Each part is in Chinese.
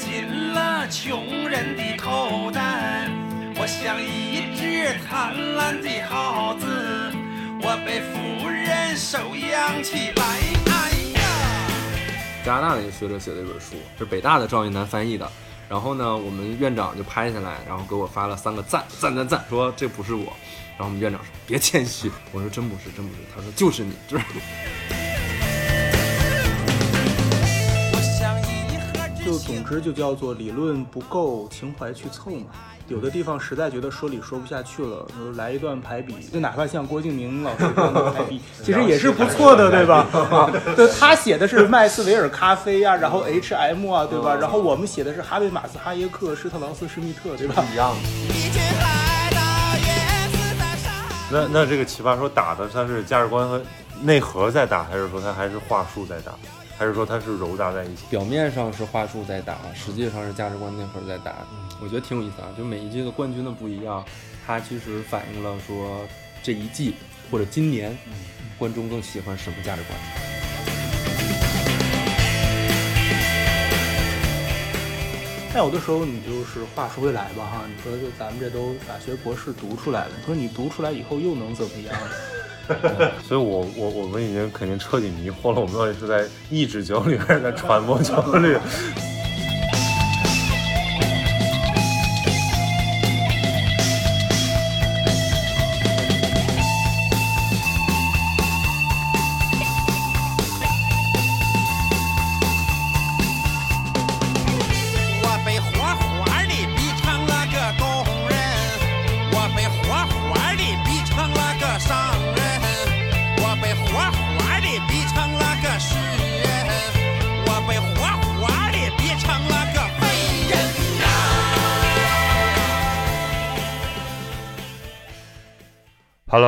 进了穷人的口袋。我像一只贪婪的耗子，我被富人收养起来。哎呀！加拿大的一个学者写的一本书，是北大的赵云南翻译的。然后呢，我们院长就拍下来，然后给我发了三个赞，赞赞赞，说这不是我。然后我们院长说别谦虚，我说真不是，真不是。他说就是你，就是。总之就叫做理论不够，情怀去凑嘛。有的地方实在觉得说理说不下去了，就来一段排比，就哪怕像郭敬明老师这样的排比，其实也是不错的，对吧？啊，对，他写的是麦斯维尔咖啡啊，然后 H M 啊，对吧？然后我们写的是哈贝马斯哈耶克、施特劳斯施密特，对吧？一样的。那那这个奇葩说打的他是价值观和内核在打，还是说他还是话术在打？还是说它是揉杂在一起？表面上是话术在打，实际上是价值观内核在打。我觉得挺有意思啊，就每一季的冠军的不一样，它其实反映了说这一季或者今年观众更喜欢什么价值观。但有的时候你就是话说回来吧哈，你说就咱们这都法学博士读出来了，你说你读出来以后又能怎么样？所以，我我我们已经肯定彻底迷惑了，我们到底是在抑制焦虑，还是在传播焦虑？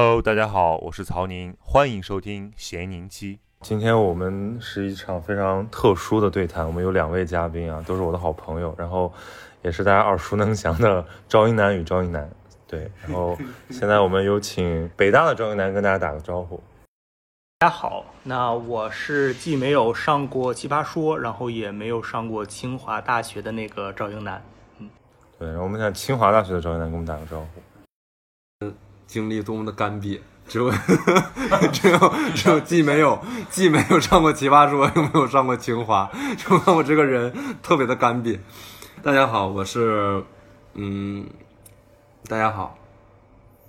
？Hello，大家好，我是曹宁，欢迎收听闲宁期。今天我们是一场非常特殊的对谈，我们有两位嘉宾啊，都是我的好朋友，然后也是大家耳熟能详的赵英男与赵英男。对，然后现在我们有请北大的赵英男跟大家打个招呼。大家好，那我是既没有上过奇葩说，然后也没有上过清华大学的那个赵英男。嗯，对，然后我们想清华大学的赵英男跟我们打个招呼。经历多么的干瘪，只有 只有只有既没有既没有上过奇葩说，又没有上过清华，就让我这个人特别的干瘪。大家好，我是嗯，大家好。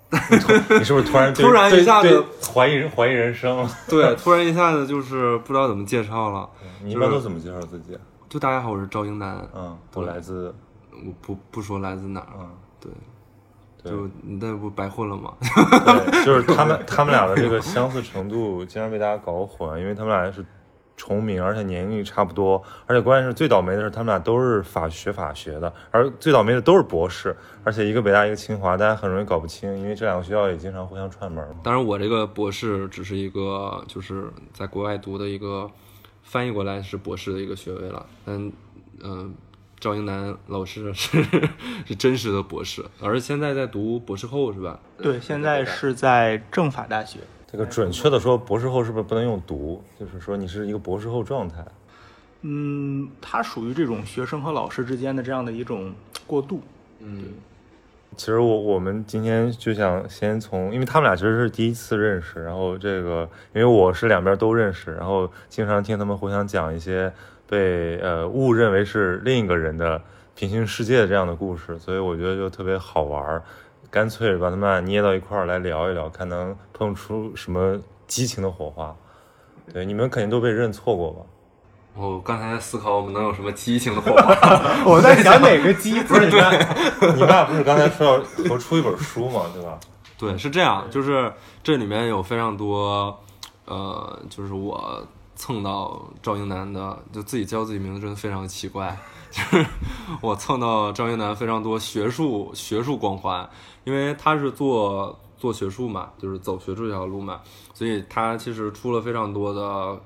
你是不是突然突然一下子怀疑怀疑人生？对，突然一下子就是不知道怎么介绍了。你一般都怎么介绍自己？就大家好，我是赵英男。嗯，我来自，我不不说来自哪儿。嗯，对。就那不白混了吗？对，就是他们 他们俩的这个相似程度经常被大家搞混，因为他们俩是重名，而且年龄差不多，而且关键是最倒霉的是他们俩都是法学法学的，而最倒霉的都是博士，而且一个北大一个清华，大家很容易搞不清，因为这两个学校也经常互相串门。当然，我这个博士只是一个就是在国外读的一个翻译过来是博士的一个学位了，但嗯。赵英男老师是 是真实的博士，而现在在读博士后是吧？对，现在是在政法大学。这个准确的说，博士后是不是不能用读？就是说你是一个博士后状态。嗯，它属于这种学生和老师之间的这样的一种过渡。嗯，其实我我们今天就想先从，因为他们俩其实是第一次认识，然后这个因为我是两边都认识，然后经常听他们互相讲一些。被呃误认为是另一个人的平行世界这样的故事，所以我觉得就特别好玩儿，干脆把他们俩捏到一块儿来聊一聊，看能碰出什么激情的火花。对，你们肯定都被认错过吧？我刚才在思考我们能有什么激情的火花。我在想哪个激？不 是你们，你们俩不是刚才说要合出一本书吗？对吧？对，是这样，就是这里面有非常多，呃，就是我。蹭到赵英男的，就自己叫自己名字真的非常奇怪。就是我蹭到赵英男非常多学术学术光环，因为他是做做学术嘛，就是走学术这条路嘛，所以他其实出了非常多的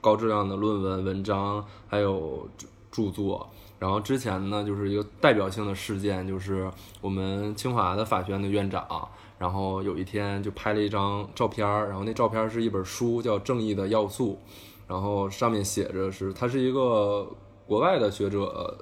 高质量的论文文章，还有著作。然后之前呢，就是一个代表性的事件，就是我们清华的法学院的院长，然后有一天就拍了一张照片然后那照片是一本书，叫《正义的要素》。然后上面写着是，他是一个国外的学者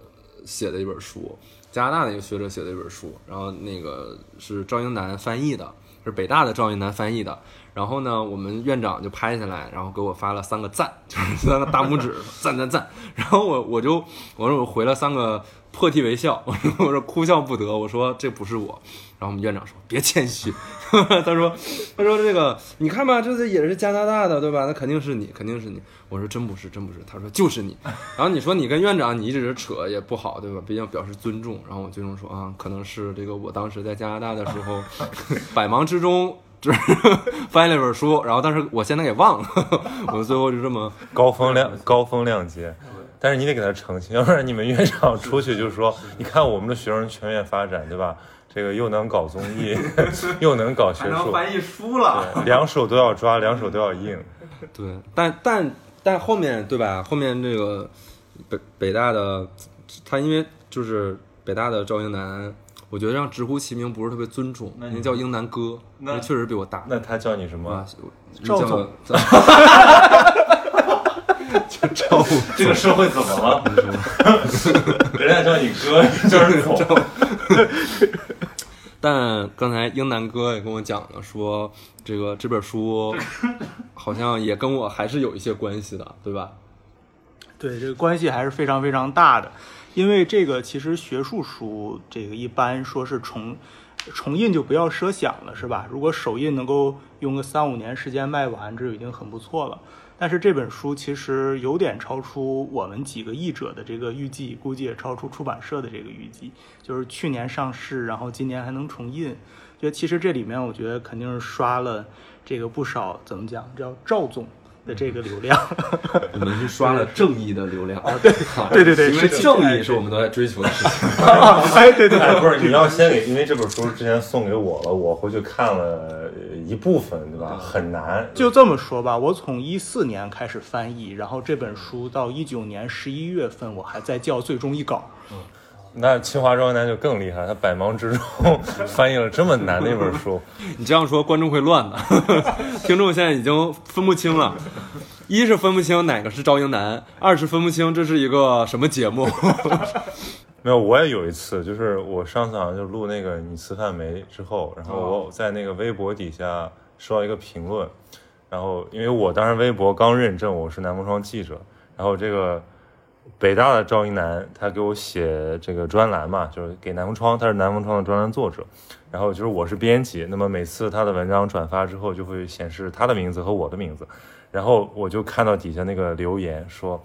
写的一本书，加拿大的一个学者写的一本书，然后那个是赵英男翻译的，是北大的赵英男翻译的。然后呢，我们院长就拍下来，然后给我发了三个赞，就是三个大拇指，赞赞赞。然后我我就我说我回了三个破涕为笑，我 说我说哭笑不得，我说这不是我。然后我们院长说别谦虚，他说他说这个你看吧，这也是加拿大的对吧？那肯定是你，肯定是你。我说真不是，真不是。他说就是你。然后你说你跟院长你一直扯也不好对吧？毕竟表示尊重。然后我最终说啊，可能是这个我当时在加拿大的时候，百忙之中。就是翻译了一本书，然后但是我现在给忘了，我最后就这么高风亮高风亮节，但是你得给他澄清，要不然你们院长出去就说，你看我们的学生全面发展，对吧？这个又能搞综艺，又能搞学术，翻译书了，对，两手都要抓，两手都要硬。对，但但但后面对吧？后面这个北北大的他因为就是北大的赵英男。我觉得让直呼其名不是特别尊重，您叫英男哥，那确实比我大。那他叫你什么？赵总。赵，这个社会怎么了？人家叫你哥，就是总。但刚才英南哥也跟我讲了，说这个这本书好像也跟我还是有一些关系的，对吧？对，这个关系还是非常非常大的。因为这个其实学术书这个一般说是重重印就不要奢想了，是吧？如果首印能够用个三五年时间卖完，这就已经很不错了。但是这本书其实有点超出我们几个译者的这个预计，估计也超出出版社的这个预计。就是去年上市，然后今年还能重印，觉得其实这里面我觉得肯定是刷了这个不少，怎么讲叫赵总。的这个流量，我们是刷了正义的流量啊！对对对对，因为正义是我们都在追求的事情。哎，对对，不是你要先给，因为这本书之前送给我了，我回去看了一部分，对吧？很难。就这么说吧，我从一四年开始翻译，然后这本书到一九年十一月份，我还在校最终一稿。嗯。那清华庄男就更厉害，他百忙之中翻译了这么难的一本书。你这样说，观众会乱的，听众现在已经分不清了。一是分不清哪个是赵英男，二是分不清这是一个什么节目。没有，我也有一次，就是我上次好像就录那个你吃饭没之后，然后我在那个微博底下收到一个评论，然后因为我当时微博刚认证我是南风窗记者，然后这个。北大的赵一楠，他给我写这个专栏嘛，就是给南风窗，他是南风窗的专栏作者。然后就是我是编辑，那么每次他的文章转发之后，就会显示他的名字和我的名字。然后我就看到底下那个留言说，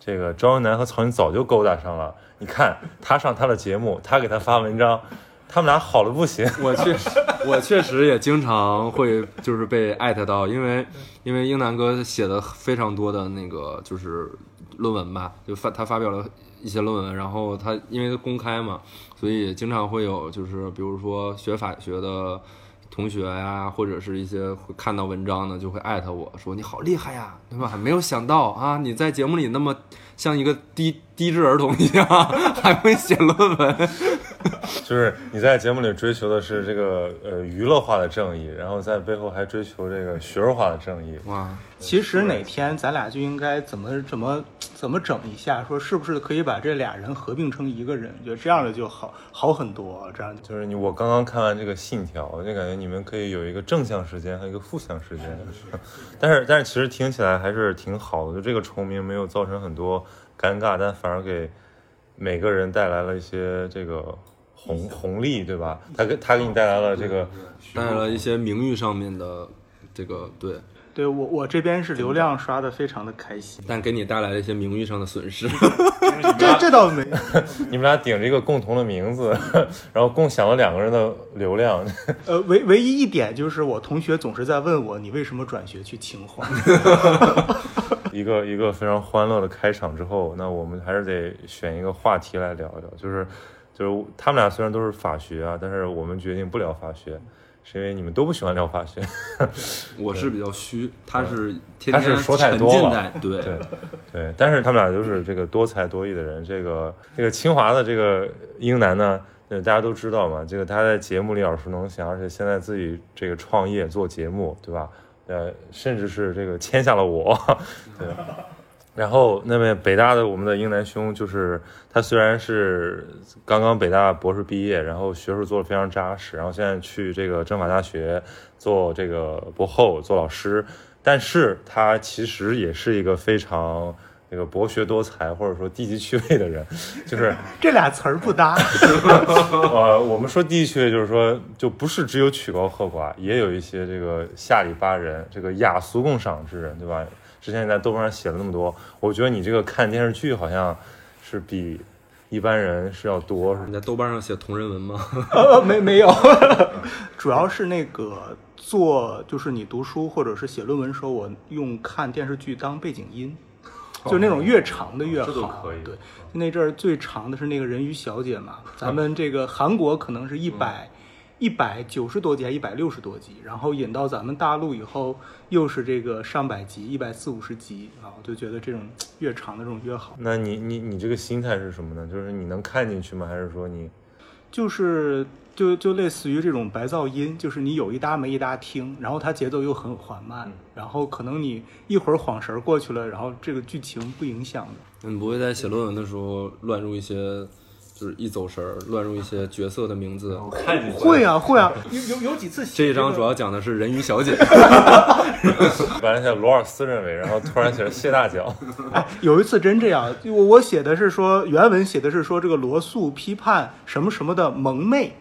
这个赵一楠和曹云早就勾搭上了。你看他上他的节目，他给他发文章，他们俩好的不行。我确实，我确实也经常会就是被艾特到，因为因为英南哥写的非常多的那个就是。论文吧，就发他发表了一些论文，然后他因为公开嘛，所以经常会有就是比如说学法学的同学呀，或者是一些会看到文章的，就会艾特我说你好厉害呀，对吧？没有想到啊，你在节目里那么像一个低低智儿童一样，还会写论文。就是你在节目里追求的是这个呃娱乐化的正义，然后在背后还追求这个学术化的正义。哇，其实哪天咱俩就应该怎么怎么怎么整一下，说是不是可以把这俩人合并成一个人？觉得这样的就好好很多。这样就是你我刚刚看完这个信条，就感觉你们可以有一个正向时间和一个负向时间。但是但是其实听起来还是挺好的，就这个重名没有造成很多尴尬，但反而给每个人带来了一些这个。红红利对吧？他给他给你带来了这个，带来了一些名誉上面的这个对，对我我这边是流量刷的非常的开心，但给你带来了一些名誉上的损失。这这倒没，你们俩顶着一个共同的名字，然后共享了两个人的流量。呃，唯唯一一点就是我同学总是在问我，你为什么转学去清华？一个一个非常欢乐的开场之后，那我们还是得选一个话题来聊一聊，就是。就是他们俩虽然都是法学啊，但是我们决定不聊法学，是因为你们都不喜欢聊法学。我是比较虚，他是他是说太多了，对对对。但是他们俩都是这个多才多艺的人。这个这个清华的这个英男呢，大家都知道嘛，这个他在节目里耳熟能详，而且现在自己这个创业做节目，对吧？呃，甚至是这个 签下了我，对。然后那位北大的我们的英南兄，就是他虽然是刚刚北大博士毕业，然后学术做的非常扎实，然后现在去这个政法大学做这个博后做老师，但是他其实也是一个非常这个博学多才或者说低级趣味的人，就是 这俩词儿不搭。呃，我们说低级趣味就是说，就不是只有曲高和寡，也有一些这个下里巴人，这个雅俗共赏之人，对吧？之前你在豆瓣上写了那么多，我觉得你这个看电视剧好像是比一般人是要多，你在豆瓣上写同人文吗？呃，没没有，主要是那个做，就是你读书或者是写论文时候，我用看电视剧当背景音，就那种越长的越这都好。可以对，那阵儿最长的是那个人鱼小姐嘛，咱们这个韩国可能是一百一百九十多集还一百六十多集，然后引到咱们大陆以后又是这个上百集，一百四五十集啊，我就觉得这种越长的这种越好。那你你你这个心态是什么呢？就是你能看进去吗？还是说你就是就就类似于这种白噪音，就是你有一搭没一搭听，然后它节奏又很缓慢，然后可能你一会儿晃神儿过去了，然后这个剧情不影响的。你不会在写论文的时候乱入一些，就是一走神儿乱入一些角色的名字？会啊会啊，有有有几次这一章主要讲的是人鱼小姐。本来写罗尔斯认为，然后突然写了谢大脚，哎，有一次真这样，我我写的是说原文写的是说这个罗素批判什么什么的萌妹，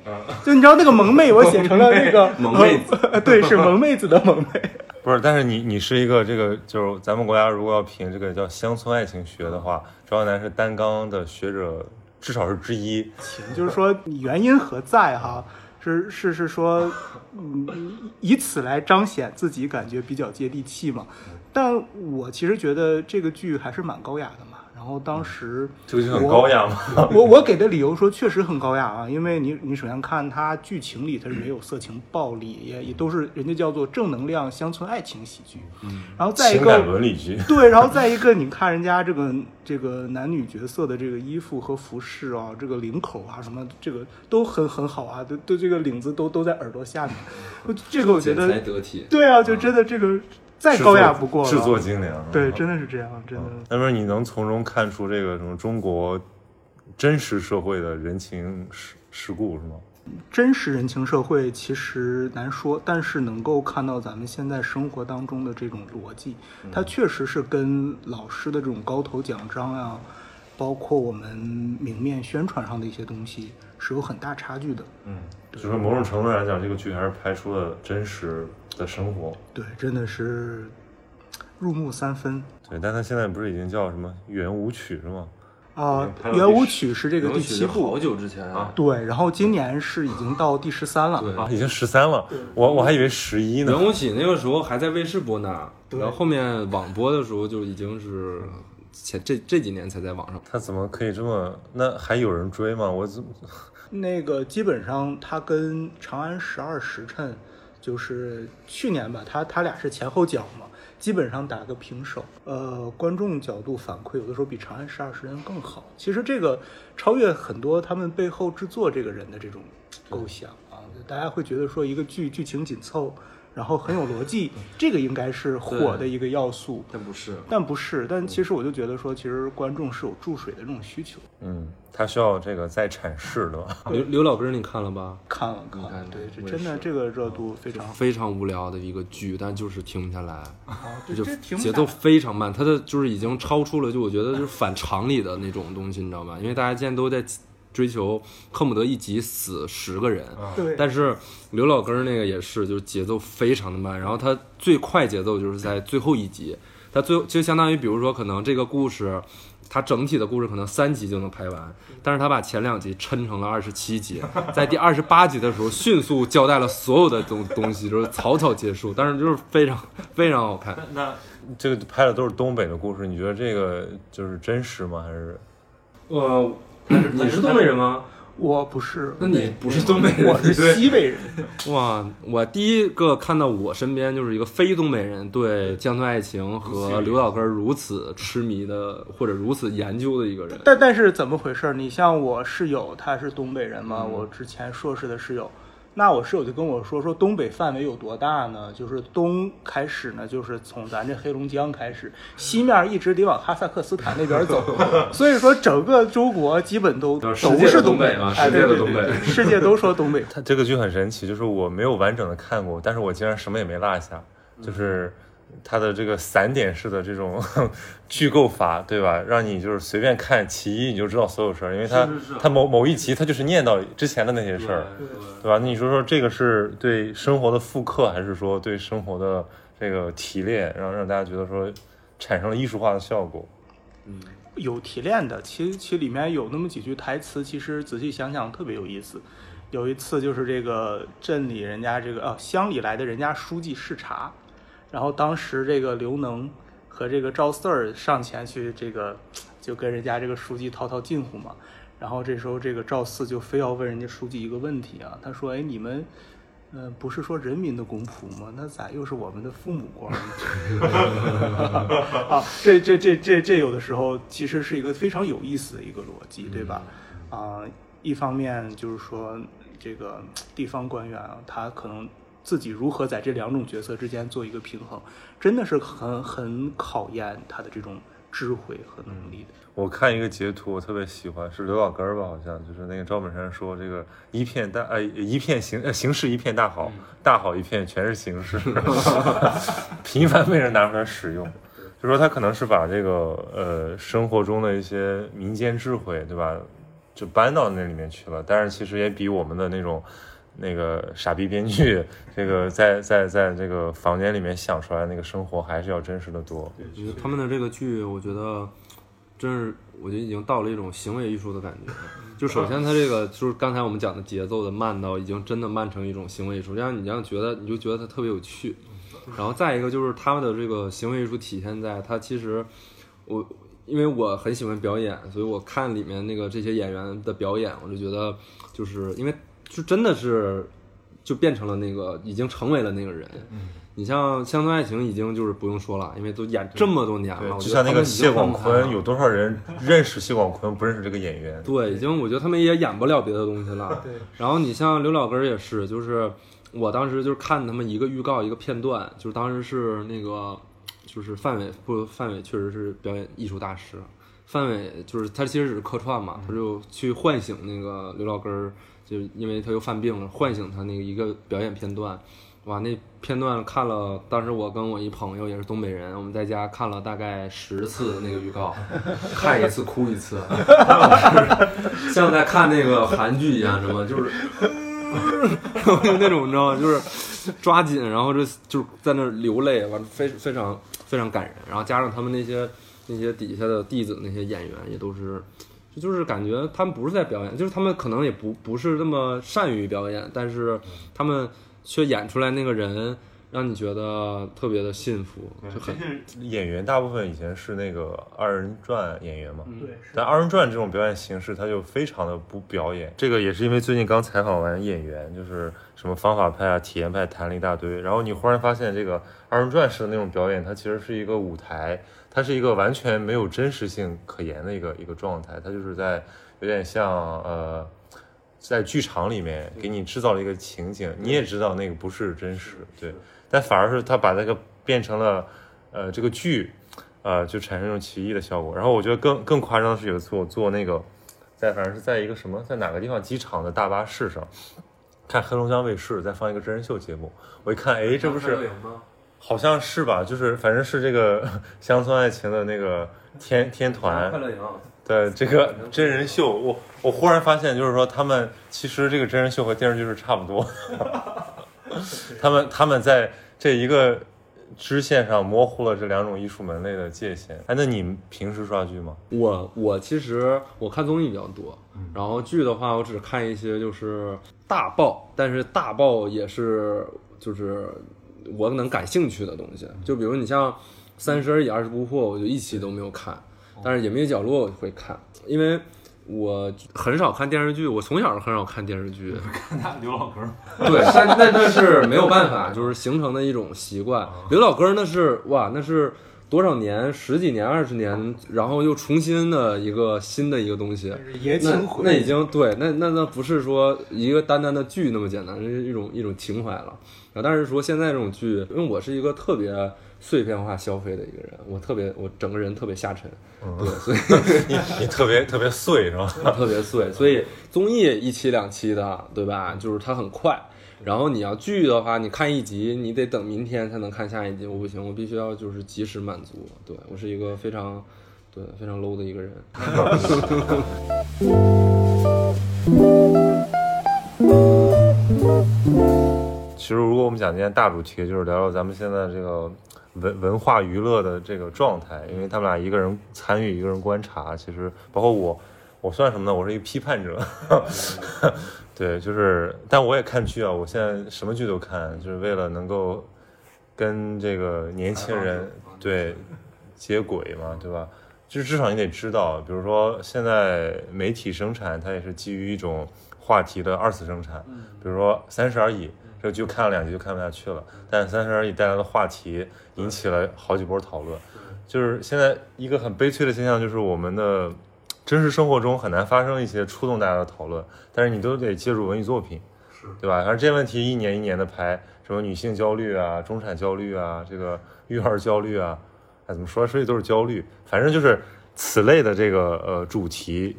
就你知道那个萌妹，我写成了那个萌妹子呃对，是萌妹子的萌妹。不是？但是你你是一个这个就是咱们国家如果要评这个叫乡村爱情学的话，赵阳南是担纲的学者，至少是之一。就是说你原因何在哈？是是是说，嗯，以此来彰显自己感觉比较接地气嘛。但我其实觉得这个剧还是蛮高雅的嘛。然后当时这个就很高雅吗。我我给的理由说确实很高雅啊，因为你你首先看它剧情里它是没有色情暴力，也也都是人家叫做正能量乡村爱情喜剧。嗯，然后再一情感个伦理剧，对，然后再一个，你看人家这个这个男女角色的这个衣服和服饰啊，这个领口啊什么，这个都很很好啊，都都这个领子都都在耳朵下面，这个我觉得得体。对啊，就真的这个再高雅不过了，制作精良。对，真的是这样，真的。那么你能从中看出这个什么中国真实社会的人情世世故是吗？真实人情社会其实难说，但是能够看到咱们现在生活当中的这种逻辑，它确实是跟老师的这种高头奖章啊，包括我们明面宣传上的一些东西是有很大差距的。嗯，就是某种程度来讲，这个剧还是拍出了真实的生活。对，真的是入木三分对，但他现在不是已经叫什么圆舞曲是吗？啊圆舞曲是这个第七部好，久之前啊，对，然后今年是已经到第十三了。对啊，已经十三了，我我还以为十一呢。圆舞曲那个时候还在卫视播呢，对然后后面网播的时候就已经是前这这几年才在网上。他怎么可以这么？那还有人追吗？我怎么？那个基本上他跟《长安十二时辰》就是去年吧，他他俩是前后脚嘛，基本上打个平手。呃，观众角度反馈有的时候比《长安十二时辰》更好。其实这个超越很多他们背后制作这个人的这种构想啊，大家会觉得说一个剧剧情紧凑，然后很有逻辑，这个应该是火的一个要素。但不是，但不是，但其实我就觉得说，其实观众是有注水的这种需求。嗯，他需要这个再阐释的吧？刘刘老根儿你看了吧？看了看了，对，这真的这个热度非常。非常无聊的一个剧，但就是停不下来，啊，对，就节奏非常慢，它的就是已经超出了，就我觉得就是反常理的那种东西，你知道吗？因为大家现在都在追求恨不得一集死十个人，对，但是刘老根儿那个也是，就是节奏非常的慢，然后他最快节奏就是在最后一集，他最就相当于比如说可能这个故事。它整体的故事可能三集就能拍完，但是他把前两集抻成了二十七集，在第二十八集的时候迅速交代了所有的东东西，就是草草结束，但是就是非常非常好看。那这个拍的都是东北的故事，你觉得这个就是真实吗？还是呃，你是东北人吗？我不是，那你不是东北人，我是西北人。哇！我第一个看到我身边就是一个非东北人对乡村爱情和刘老根儿如此痴迷的，或者如此研究的一个人。但但是怎么回事？你像我室友，他是东北人嘛，我之前硕士的室友，那我室友就跟我说，说东北范围有多大呢？就是东开始呢，就是从咱这黑龙江开始，西面一直得往哈萨克斯坦那边走，所以说整个中国基本都都是东北嘛哎，世界对对的东北对世界都说东北。它这个剧很神奇，就是我没有完整的看过，但是我竟然什么也没落下，就是它的这个散点式的这种 剧构法，对吧？让你就是随便看其一，你就知道所有事儿，因为它是是是它某某一集它就是念叨之前的那些事儿，对吧？那你说说这个是对生活的复刻，还是说对生活的这个提炼，然后让大家觉得说产生了艺术化的效果？嗯有提炼的，其实其实里面有那么几句台词，其实仔细想想特别有意思。有一次就是这个镇里人家这个呃乡里来的人家书记视察，然后当时这个刘能和这个赵四儿上前去这个就跟人家这个书记套套近乎嘛。然后这时候这个赵四就非要问人家书记一个问题啊，他说：“哎，你们。”嗯，不是说人民的公仆吗？那咋又是我们的父母官呢？啊，这这这这这有的时候其实是一个非常有意思的一个逻辑，对吧？啊，一方面就是说这个地方官员啊，他可能自己如何在这两种角色之间做一个平衡，真的是很很考验他的这种智慧和能力的。我看一个截图，我特别喜欢，是刘老根儿吧？好像就是那个赵本山说这个一片大呃一片形呃形势一片大好，大好一片全是形势，频繁被人拿出来使用。就说他可能是把这个呃生活中的一些民间智慧，对吧，就搬到那里面去了。但是其实也比我们的那种那个傻逼编剧，这个在在在这个房间里面想出来那个生活还是要真实的多。就是他们的这个剧，我觉得真是，我觉得已经到了一种行为艺术的感觉。就首先，它这个就是刚才我们讲的节奏的慢到已经真的慢成一种行为艺术，让你这样觉得，你就觉得它特别有趣。然后再一个就是他们的这个行为艺术体现在它其实我。因为我很喜欢表演，所以我看里面那个这些演员的表演，我就觉得，就是因为就真的是就变成了那个已经成为了那个人。你像《乡村爱情》已经就是不用说了，因为都演这么多年了，我就像那个谢广坤，有多少人认识谢广坤，不认识这个演员？对，已经我觉得他们也演不了别的东西了。对，然后你像刘老根儿也是，就是我当时就是看他们一个预告一个片段，就是当时是那个就是范伟不范伟确实是表演艺术大师，范伟就是他其实只是客串嘛，他就去唤醒那个刘老根儿，就因为他又犯病了，唤醒他那个一个表演片段。哇，那片段看了，当时我跟我一朋友也是东北人，我们在家看了大概十次那个预告，看一次哭一次，像在看那个韩剧一样，什么就是，就那种你知道吗？就是抓紧，然后就就在那流泪，完非非常非常感人，然后加上他们那些那些底下的弟子那些演员也都是。就是感觉他们不是在表演，就是他们可能也不不是那么善于表演，但是他们却演出来那个人，让你觉得特别的幸福，就很演员大部分以前是那个二人转演员嘛，但二人转这种表演形式，它就非常的不表演。这个也是因为最近刚采访完演员，就是什么方法派啊、体验派谈了一大堆，然后你忽然发现这个二人转式的那种表演，它其实是一个舞台，它是一个完全没有真实性可言的一个一个状态，它就是在有点像呃。在剧场里面给你制造了一个情景，你也知道那个不是真实，对，但反而是他把那个变成了，呃，这个剧，呃，就产生一种奇异的效果。然后我觉得更更夸张的是，有一次我坐那个，在反正是在一个什么，在哪个地方机场的大巴士上，看黑龙江卫视在放一个真人秀节目，我一看，哎，这不是吗？好像是吧？就是反正是这个 乡村爱情的那个天天团，快乐营，对这个真人秀，我我忽然发现，就是说他们其实这个真人秀和电视剧是差不多，他们他们在这一个支线上模糊了这两种艺术门类的界限。哎，那你平时刷剧吗？我我其实我看综艺比较多，然后剧的话，我只看一些就是大爆，但是大爆也是就是我能感兴趣的东西，就比如你像《三十而已二十不惑》，我就一期都没有看，但是《隐秘角落》我会看，因为我很少看电视剧，我从小很少看电视剧，看刘老根儿，对，但那那是没有办法，就是形成的一种习惯。刘老根儿那是哇，那是多少年、十几年、二十年，然后又重新的一个新的一个东西，爷那那已经对，那那那不是说一个单单的剧那么简单，这是一种一种情怀了。啊，但是说现在这种剧，因为我是一个特别碎片化消费的一个人，我特别我整个人特别下沉，对，所以 你你特别特别碎是吧？特别碎，所以综艺一期两期的，对吧？就是它很快。然后你要剧的话，你看一集，你得等明天才能看下一集。我不行，我必须要就是及时满足。对我是一个非常对非常 low 的一个人。其实，如果我们讲今天大主题，就是聊聊咱们现在这个文文化娱乐的这个状态，因为他们俩一个人参与，一个人观察。其实，包括我，我算什么呢？我是一个批判者。对，就是，但我也看剧啊，我现在什么剧都看，就是为了能够跟这个年轻人对接轨嘛，对吧？就是至少你得知道，比如说现在媒体生产，它也是基于一种话题的二次生产，比如说《三十而已》这个剧看了两集就看不下去了，但《三十而已》带来的话题引起了好几波讨论。就是现在一个很悲催的现象，就是我们的真实生活中很难发生一些触动大家的讨论，但是你都得借助文艺作品，对吧？而这些问题一年一年的拍，什么女性焦虑啊、中产焦虑啊、这个育儿焦虑啊，哎，怎么说来说去都是焦虑，反正就是此类的这个呃主题，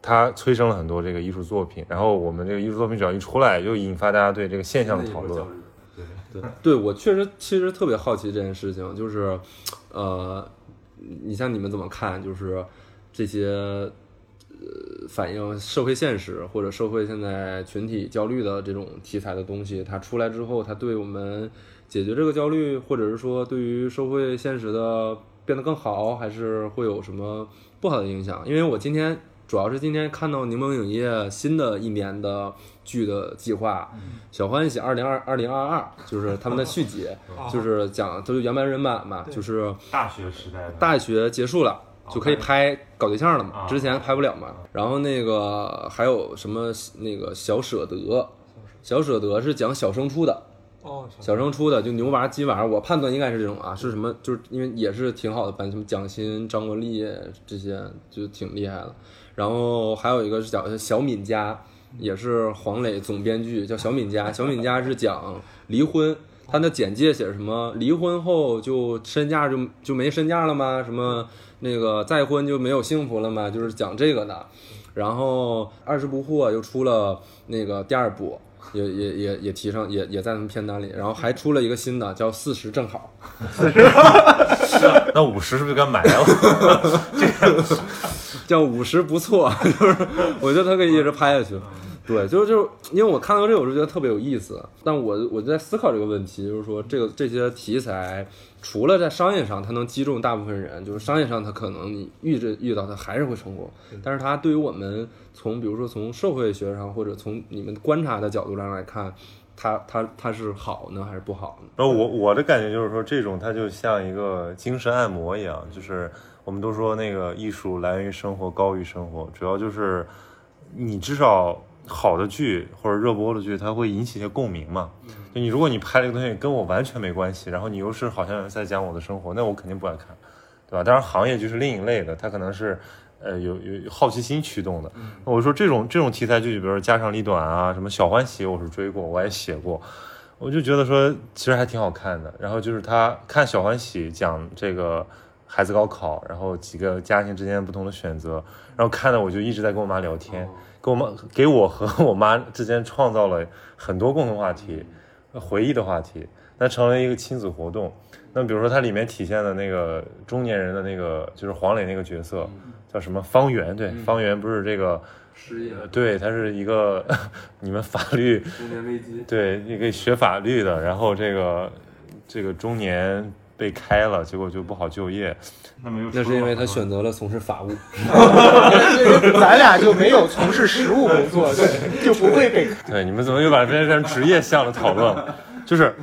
它催生了很多这个艺术作品，然后我们这个艺术作品只要一出来，又引发大家对这个现象的讨论。对对，我确实其实特别好奇这件事情，就是，呃，你像你们怎么看？就是这些呃反映社会现实或者社会现在群体焦虑的这种题材的东西，它出来之后，它对我们解决这个焦虑，或者是说对于社会现实的变得更好，还是会有什么不好的影响？因为我今天主要是今天看到柠檬影业新的一年的剧的计划，小欢喜二零二二零二二》，就是他们的续集，就是讲都是原班人马嘛，就是大学时代大学结束了。就可以拍搞对象了嘛，啊之前拍不了嘛。然后那个还有什么那个小舍得，小舍得是讲小升初的，哦，小升初的就牛娃鸡娃，我判断应该是这种啊，是什么？就是因为也是挺好的班，什么蒋欣、张国立这些就挺厉害的。然后还有一个是叫小敏家，也是黄磊总编剧，叫小敏家。小敏家是讲离婚，他的简介写什么？离婚后就身价就就没身价了吗？什么那个再婚就没有幸福了吗？就是讲这个的。然后二十不惑又出了那个第二部，也也也也提上，也也在他们片单里。然后还出了一个新的叫四十正好，那五十是不是该埋了？叫五十不错，就是我觉得他可以一直拍下去。对，就是就是因为我看到这个，我就觉得特别有意思。但我我就在思考这个问题，就是说这个这些题材，除了在商业上它能击中大部分人，就是商业上它可能你遇着遇到它还是会成功，但是它对于我们从比如说从社会学上或者从你们观察的角度上来看，它它它是好呢还是不好呢？然后我我的感觉就是说，这种它就像一个精神按摩一样，就是我们都说那个艺术来源于生活，高于生活，主要就是你至少好的剧或者热播的剧，它会引起一些共鸣嘛。就你如果你拍这个东西跟我完全没关系，然后你又是好像在讲我的生活，那我肯定不爱看，对吧？当然行业就是另一类的，它可能是。呃，有有有好奇心驱动的，我说这种这种题材剧，比如说家长里短啊，什么小欢喜，我是追过，我也写过，我就觉得说其实还挺好看的。然后就是他看小欢喜讲这个孩子高考，然后几个家庭之间不同的选择，然后看的我就一直在跟我妈聊天，跟我妈给我和我妈之间创造了很多共同话题、回忆的话题，那成了一个亲子活动。那比如说它里面体现的那个中年人的那个就是黄磊那个角色叫什么方圆？对，方圆不是这个。失业、对，他是一个 你们法律中年危机，对一个学法律的，然后这个这个中年被开了，结果就不好就业。那没有那是因为他选择了从事法务。咱俩就没有从事实务工作，对，就不会被对你们怎么又把这变成职业项的讨论了？就是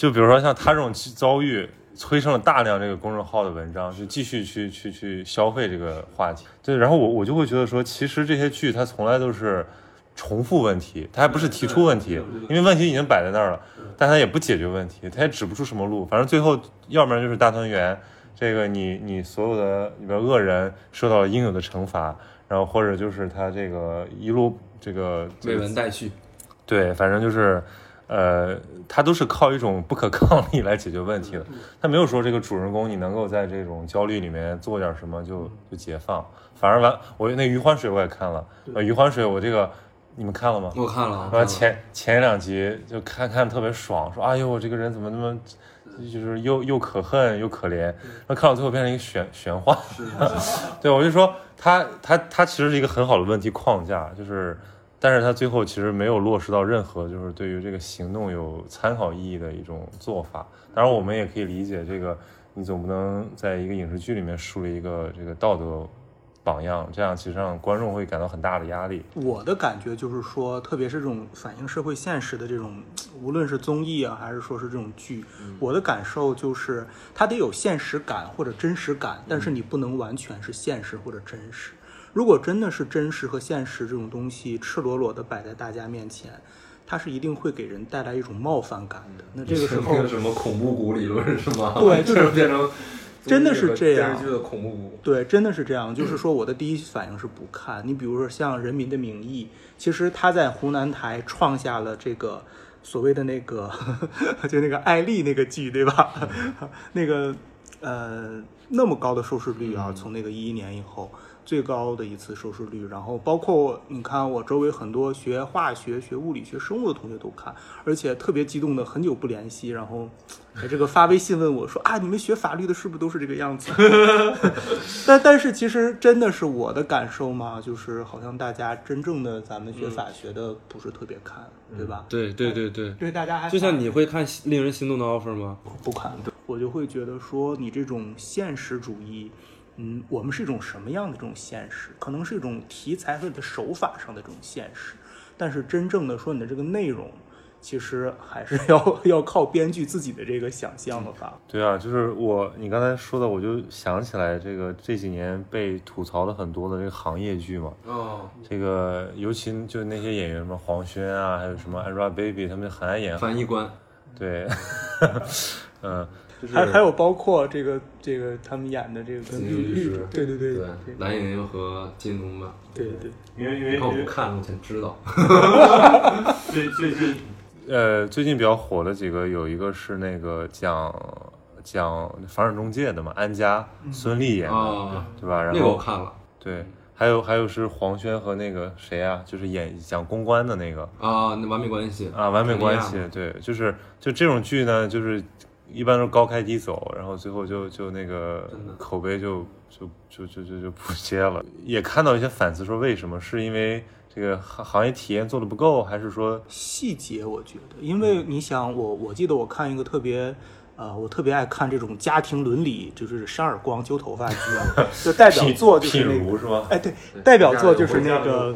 就比如说像他这种遭遇。催生了大量这个公众号的文章，就继续去去去消费这个话题。对，然后我我就会觉得说，其实这些剧它从来都是重复问题，它还不是提出问题，因为问题已经摆在那儿了，但它也不解决问题，它也指不出什么路。反正最后要不然就是大团圆，这个你你所有的里边恶人受到了应有的惩罚，然后或者就是他这个一路这个未闻待续。对，反正就是，呃，他都是靠一种不可抗力来解决问题的。他没有说这个主人公你能够在这种焦虑里面做点什么就就解放，反而完，我那余欢水我也看了，呃，余欢水我这个你们看了吗？我看了，前前两集就看看特别爽，说哎呦我这个人怎么那么就是又又可恨又可怜，然后看到最后变成一个玄玄幻，对我就说他他他其实是一个很好的问题框架，就是但是他最后其实没有落实到任何就是对于这个行动有参考意义的一种做法。当然我们也可以理解这个，你总不能在一个影视剧里面树立一个这个道德榜样，这样其实让观众会感到很大的压力。我的感觉就是说，特别是这种反映社会现实的这种，无论是综艺啊，还是说是这种剧，我的感受就是它得有现实感或者真实感，但是你不能完全是现实或者真实。如果真的是真实和现实这种东西赤裸裸的摆在大家面前，它是一定会给人带来一种冒犯感的。那这个时候 那个什么恐怖谷理论是吗？对就是变成真的是这样电视剧的恐怖谷。对，真的是这样。就是说，我的第一反应是不看。你比如说像《人民的名义》，其实他在湖南台创下了这个所谓的那个，就那个艾丽那个剧，对吧？那个呃，那么高的收视率啊，从那个一一年以后。最高的一次收视率，然后包括你看我周围很多学化学、学物理、学生物的同学都看，而且特别激动的，很久不联系，然后哎这个发微信问我说啊，你们学法律的是不是都是这个样子？但但是其实真的是我的感受嘛，就是好像大家真正的咱们学法学的不是特别看，对吧？对对对对，对大家还就像你会看令人心动的 offer 吗？不看，我就会觉得说你这种现实主义。嗯，我们是一种什么样的这种现实？可能是一种题材和你的手法上的这种现实，但是真正的说你的这个内容，其实还是 要要靠编剧自己的这个想象的吧。对啊，就是我你刚才说的，我就想起来这个这几年被吐槽的很多的这个行业剧嘛，哦，这个尤其就那些演员嘛，黄轩啊，还有什么 Angelababy，他们很爱演翻译官，对，嗯，就是还还有包括这个这个他们演的这个金庸律师对对对对，蓝盈莹和金庸吧。对对，因为因为我不看，我先知道。最最近，呃，最近比较火的几个，有一个是那个讲讲房产中介的嘛，安家孙俪演的，啊，对吧？然那个我后看了对，还有还有是黄轩和那个谁啊，就是演讲公关的那个啊，那完美关系啊，完美关系对，就是就这种剧呢，就是一般都是高开低走，然后最后就就那个口碑就就就就就就不接了。也看到一些反思说，为什么？是因为这个行行业体验做的不够，还是说细节我觉得，因为你想我我记得我看一个特别。呃，我特别爱看这种家庭伦理，就是扇耳光、揪头发剧啊，就代表作就是那个，如是吗？哎，对，代表作就是那个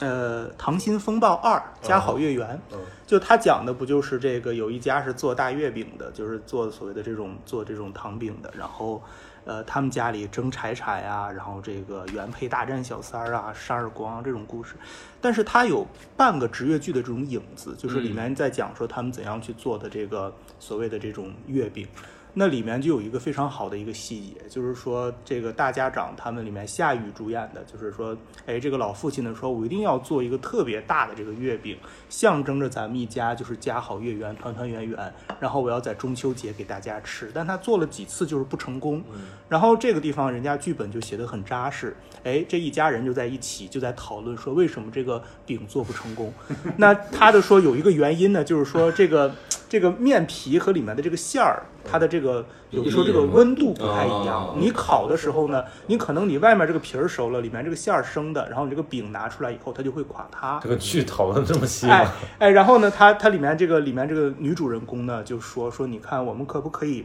呃《溏心风暴二》家好月圆，嗯就他讲的不就是这个有一家是做大月饼的，就是做所谓的这种做这种糖饼的，然后呃他们家里争财产呀，然后这个原配大战小三儿啊，扇耳光这种故事，但是它有半个职业剧的这种影子，就是里面在讲说他们怎样去做的这个所谓的这种月饼。那里面就有一个非常好的一个细节，就是说这个大家长他们里面夏雨主演的，就是说，哎，这个老父亲呢说，我一定要做一个特别大的这个月饼，象征着咱们一家就是家好月圆、团团圆圆，然后我要在中秋节给大家吃。但他做了几次就是不成功，然后这个地方人家剧本就写得很扎实，哎，这一家人就在一起就在讨论说为什么这个饼做不成功。那他的说有一个原因呢，就是说这个这个面皮和里面的这个馅儿，它的这个有的时候这个温度不太一样哦。你烤的时候呢，你可能你外面这个皮儿熟了，里面这个馅儿生的，然后你这个饼拿出来以后，它就会垮塌这。个剧讨论这么细哎吗？哎，然后呢，它它里面这个里面这个女主人公呢，就说说你看我们可不可以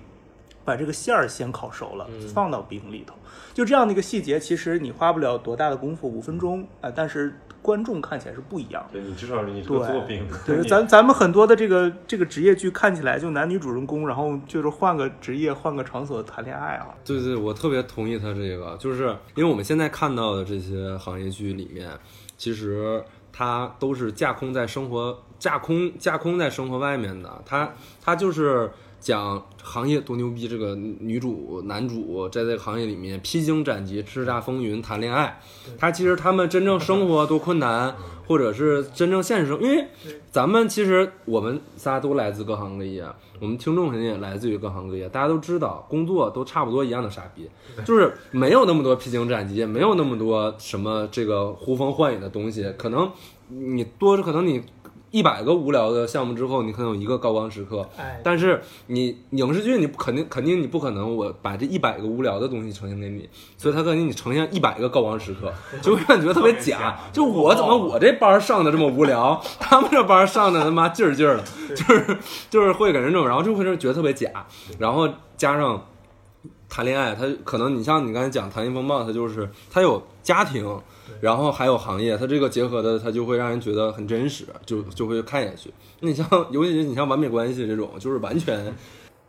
把这个馅儿先烤熟了，放到饼里头？就这样的一个细节，其实你花不了多大的功夫，五分钟啊、但是观众看起来是不一样的。对你至少你这对个作品，就是 你咱咱们很多的这个这个职业剧看起来就男女主人公，然后就是换个职业、换个场所谈恋爱啊。对对，我特别同意他这个，就是因为我们现在看到的这些行业剧里面，其实它都是架空在生活架空架空在生活外面的，它它就是讲行业多牛逼，这个女主男主在这个行业里面披荆斩棘、叱咤风云、谈恋爱，他其实他们真正生活多困难，或者是真正现实生，因为咱们其实我们仨都来自各行各业，我们听众肯定也来自于各行各业，大家都知道工作都差不多一样的傻逼，就是没有那么多披荆斩棘，没有那么多什么这个呼风唤雨的东西，可能你多可能你一百个无聊的项目之后，你可能有一个高光时刻，哎，但是你影视剧你肯定肯定你不可能我把这一百个无聊的东西呈现给你，所以他可能你呈现一百个高光时刻，就会让你觉得特别假。就我怎么我这班上的这么无聊，他们这班上的他妈劲儿劲儿的，就是就是会给人这种，然后就会觉得特别假，然后加上谈恋爱，他可能你像你刚才讲《谈心风暴》，他就是他有家庭，然后还有行业，它这个结合的，它就会让人觉得很真实，就就会看下去。那你像，尤其是你像《完美关系》这种，就是完全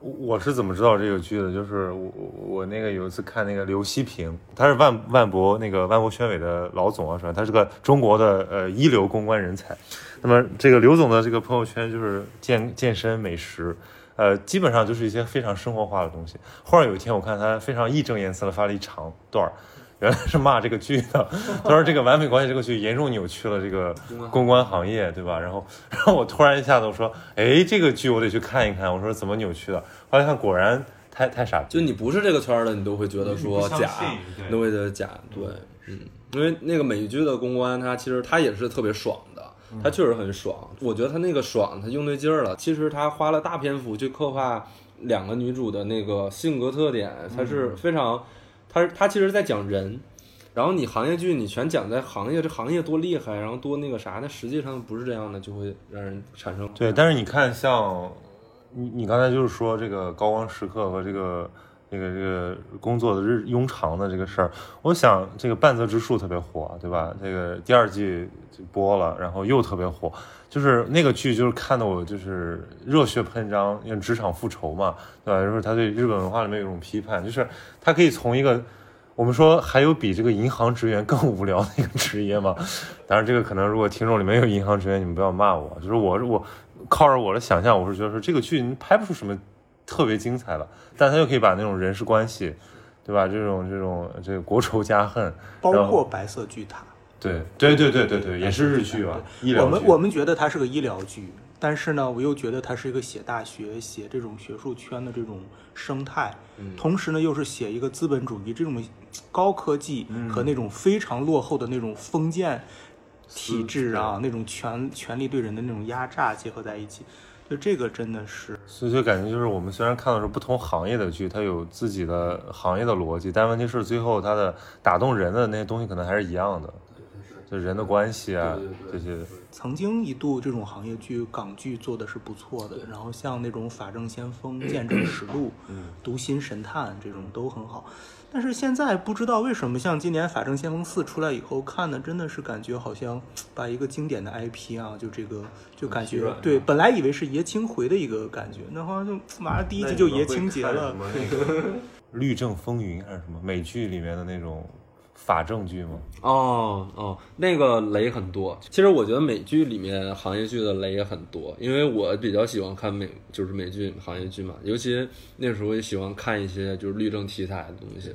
我是怎么知道这个剧的？就是我我我那个有一次看那个刘希平，他是万万博那个万博宣委的老总啊，是吧？他是个中国的呃一流公关人才。那么这个刘总的这个朋友圈就是健健身、美食，呃，基本上就是一些非常生活化的东西。忽然有一天，我看他非常义正言辞的发了一长段儿，原来是骂这个剧的。他说这个《完美关系》这个剧严重扭曲了这个公关行业，对吧？然后，然后我突然一下子我说，哎，这个剧我得去看一看。我说怎么扭曲的？后来看果然太太傻逼。就你不是这个圈儿的，你都会觉得说假都会觉得假。对，嗯，因为那个美剧的公关，它其实它也是特别爽的，它确实很爽。我觉得它那个爽，它用对劲儿了。其实它花了大篇幅去刻画两个女主的那个性格特点，它是非常，它它其实在讲人。然后你行业剧你全讲在行业这行业多厉害，然后多那个啥，那实际上不是这样的，就会让人产生对，但是你看像你你刚才就是说这个高光时刻和这个这个这个工作的日庸长的这个事儿，我想这个半泽直树特别火，对吧？这个第二季就播了，然后又特别火，就是那个剧就是看得我就是热血喷张，因为职场复仇嘛，对吧？就是他对日本文化里面有一种批判，就是他可以从一个。我们说还有比这个银行职员更无聊的一个职业吗？当然，这个可能如果听众里面有银行职员，你们不要骂我。就是我我靠着我的想象，我是觉得说这个剧拍不出什么特别精彩的，但他又可以把那种人事关系，对吧？这种这种这个国仇家恨，包括白色巨塔。对对对对对对，也是日剧吧，医疗剧。我们我们觉得它是个医疗剧，但是呢，我又觉得它是一个写大学、写这种学术圈的这种生态，同时呢，又是写一个资本主义这种高科技和那种非常落后的那种封建体制啊，那种权权力对人的那种压榨结合在一起，就这个真的是所以就感觉就是我们虽然看的是不同行业的剧，它有自己的行业的逻辑，但问题是最后它的打动人的那些东西可能还是一样的，就人的关系啊这些。曾经一度这种行业剧港剧做的是不错的，然后像那种《法证先锋》《见证实录》嗯《读心神探》这种都很好。但是现在不知道为什么，像今年《法证先锋四》出来以后看的，真的是感觉好像把一个经典的 IP 啊，就这个就感觉对，本来以为是爷青回的一个感觉，那好像就马上第一季就爷青结了。律政风云还是什么美剧里面的那种法证剧吗？哦哦，那个雷很多。其实我觉得美剧里面行业剧的雷也很多，因为我比较喜欢看美，就是美剧行业剧嘛，尤其那时候也喜欢看一些就是律政题材的东西。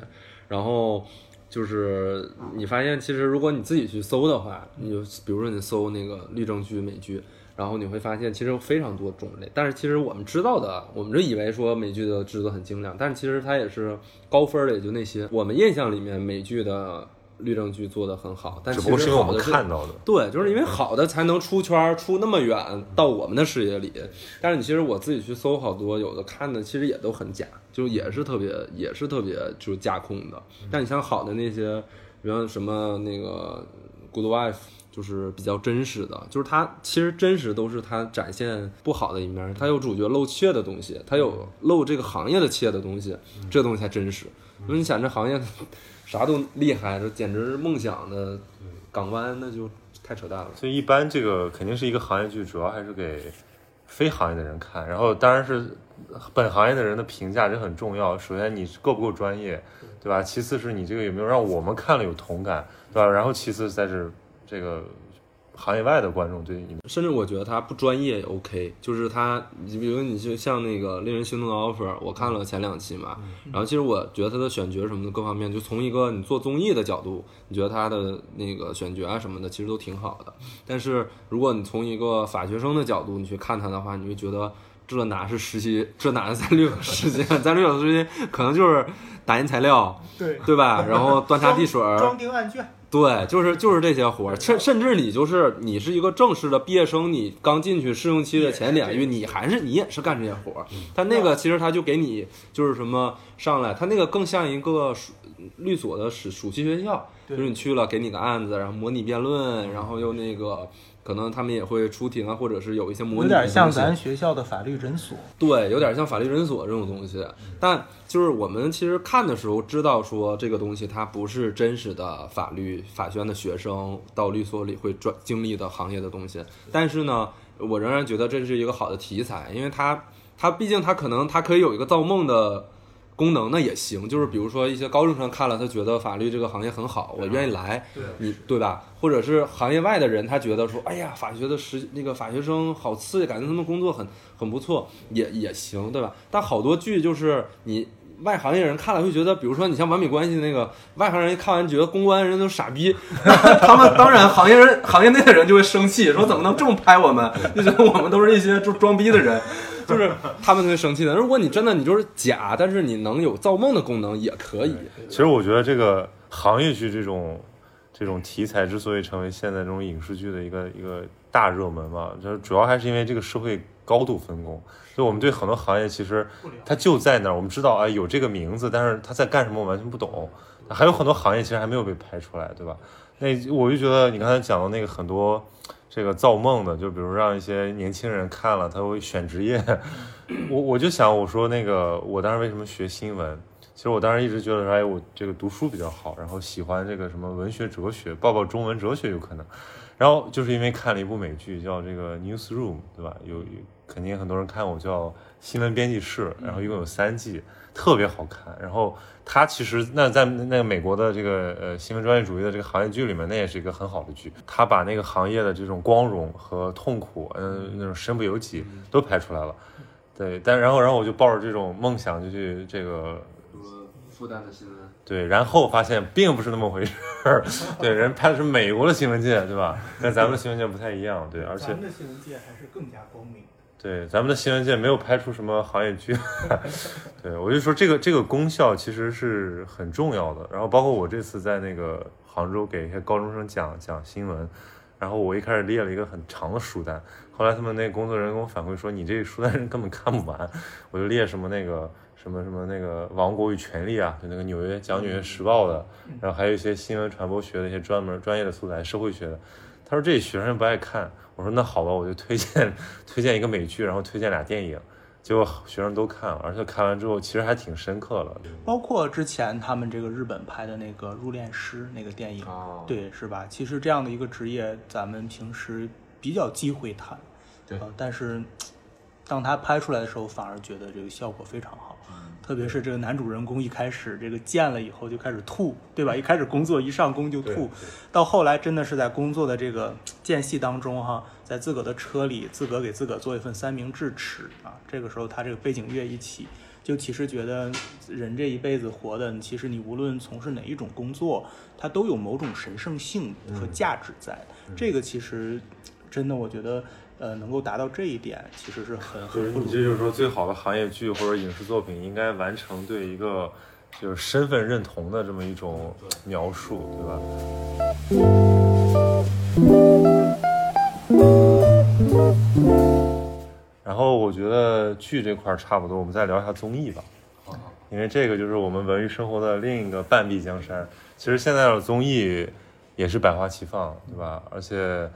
然后就是你发现，其实如果你自己去搜的话，你就比如说你搜那个律政剧美剧。然后你会发现，其实有非常多种类，但是其实我们知道的，我们就以为说美剧的制作很精良，但是其实它也是高分的，也就那些。我们印象里面美剧的律政剧做的很好，但只其不过是因为我们实好的是看到的。对，就是因为好的才能出圈儿，出那么远到我们的视野里。但是你其实我自己去搜好多，有的看的其实也都很假，就也是特别也是特别就是架空的。但你像好的那些，比方什么那个《Good Wife》。就是比较真实的，就是它其实真实都是它展现不好的一面，它有主角露怯的东西，它有露这个行业的怯的东西，这东西才真实。因为你想这行业 啥都厉害，这简直是梦想的港湾，那就太扯淡了。所以一般这个肯定是一个行业剧，主要还是给非行业的人看。然后当然是本行业的人的评价这很重要。首先你够不够专业，对吧？其次是你这个有没有让我们看了有同感，对吧？然后其次再是这个行业外的观众对你们，甚至我觉得他不专业也 OK，就是他，你比如你就像那个令人心动的 offer，我看了前两期嘛，然后其实我觉得他的选角什么的各方面，就从一个你做综艺的角度，你觉得他的那个选角啊什么的其实都挺好的，但是如果你从一个法学生的角度你去看他的话，你会觉得这哪是实习，这哪是在律所实习，在律所实习可能就是打印材料，对对吧？然后端茶递水儿，装订案卷，对，就是就是这些活儿，甚甚至你就是你是一个正式的毕业生，你刚进去试用期的前两个月，你还是你也是干这些活儿。但那个其实他就给你就是什么上来，他那个更像一个属律所的暑暑期学校，就是你去了给你个案子，然后模拟辩论，然后又那个可能他们也会出庭啊，或者是有一些模拟的有点像咱学校的法律诊所。对，有点像法律诊所这种东西，但就是我们其实看的时候知道说这个东西它不是真实的法律法学院的学生到律所里会专经历的行业的东西，但是呢，我仍然觉得这是一个好的题材，因为它它毕竟它可能它可以有一个造梦的。功能那也行，就是比如说一些高中生看了，他觉得法律这个行业很好，我愿意来，对你对吧？或者是行业外的人，他觉得说，哎呀，法学的实那个法学生好刺激，感觉他们工作很很不错，也也行，对吧？但好多剧就是你外行业人看了会觉得，比如说你像完美关系那个外行人一看完觉得公关人都傻逼，他们当然行业人行业内的人就会生气，说怎么能这么拍我们？就觉得我们都是一些就装逼的人。就是他们会生气的。如果你真的你就是假，但是你能有造梦的功能也可以。其实我觉得这个行业剧这种这种题材之所以成为现在这种影视剧的一个一个大热门嘛，就是主要还是因为这个社会高度分工。就我们对很多行业其实它就在那儿，我们知道啊有这个名字，但是它在干什么我完全不懂。还有很多行业其实还没有被拍出来，对吧？那我就觉得你刚才讲的那个很多。这个造梦的，就比如让一些年轻人看了，他会选职业。我我就想，我说那个，我当时为什么学新闻？其实我当时一直觉得说，哎，我这个读书比较好，然后喜欢这个什么文学哲学，报报中文哲学有可能。然后就是因为看了一部美剧，叫这个《Newsroom》，对吧？有肯定很多人看过，叫《新闻编辑室》，然后一共有三季，特别好看。然后它其实那在那个美国的这个呃新闻专业主义的这个行业剧里面，那也是一个很好的剧。它把那个行业的这种光荣和痛苦，嗯，那种身不由己都拍出来了。对，但然后然后我就抱着这种梦想就去这个。复旦的新闻，对，然后发现并不是那么回事儿，对，人拍的是美国的新闻界，对吧？跟咱们的新闻界不太一样，对，而且咱们的新闻界还是更加光明。对，咱们的新闻界没有拍出什么行业剧，对我就说这个这个功效其实是很重要的。然后包括我这次在那个杭州给一些高中生讲讲新闻，然后我一开始列了一个很长的书单，后来他们那个工作人员跟我反馈说，你这个书单根本看不完，我就列什么那个。什么什么那个《王国与权力》啊，就那个纽约讲《纽约时报》的，然后还有一些新闻传播学的一些专门专业的素材，社会学的。他说这学生不爱看，我说那好吧，我就推荐推荐一个美剧，然后推荐俩电影，结果学生都看了，而且看完之后其实还挺深刻了。包括之前他们这个日本拍的那个《入殓师》那个电影，哦对，是吧？其实这样的一个职业，咱们平时比较忌讳谈，对呃但是 当他拍出来的时候，反而觉得这个效果非常好。特别是这个男主人公一开始这个见了以后就开始吐，对吧？一开始工作一上工就吐，到后来真的是在工作的这个间隙当中哈，在自个儿的车里自个儿给自个儿做一份三明治吃啊。这个时候他这个背景乐一起，就其实觉得人这一辈子活的，其实你无论从事哪一种工作，它都有某种神圣性和价值在。这个其实真的，我觉得。呃，能够达到这一点，其实是很就是很你这就是说，最好的行业剧或者影视作品应该完成对一个就是身份认同的这么一种描述，对吧？然后我觉得剧这块儿差不多，我们再聊一下综艺吧，因为这个就是我们文娱生活的另一个半壁江山。其实现在的综艺也是百花齐放，对吧？而且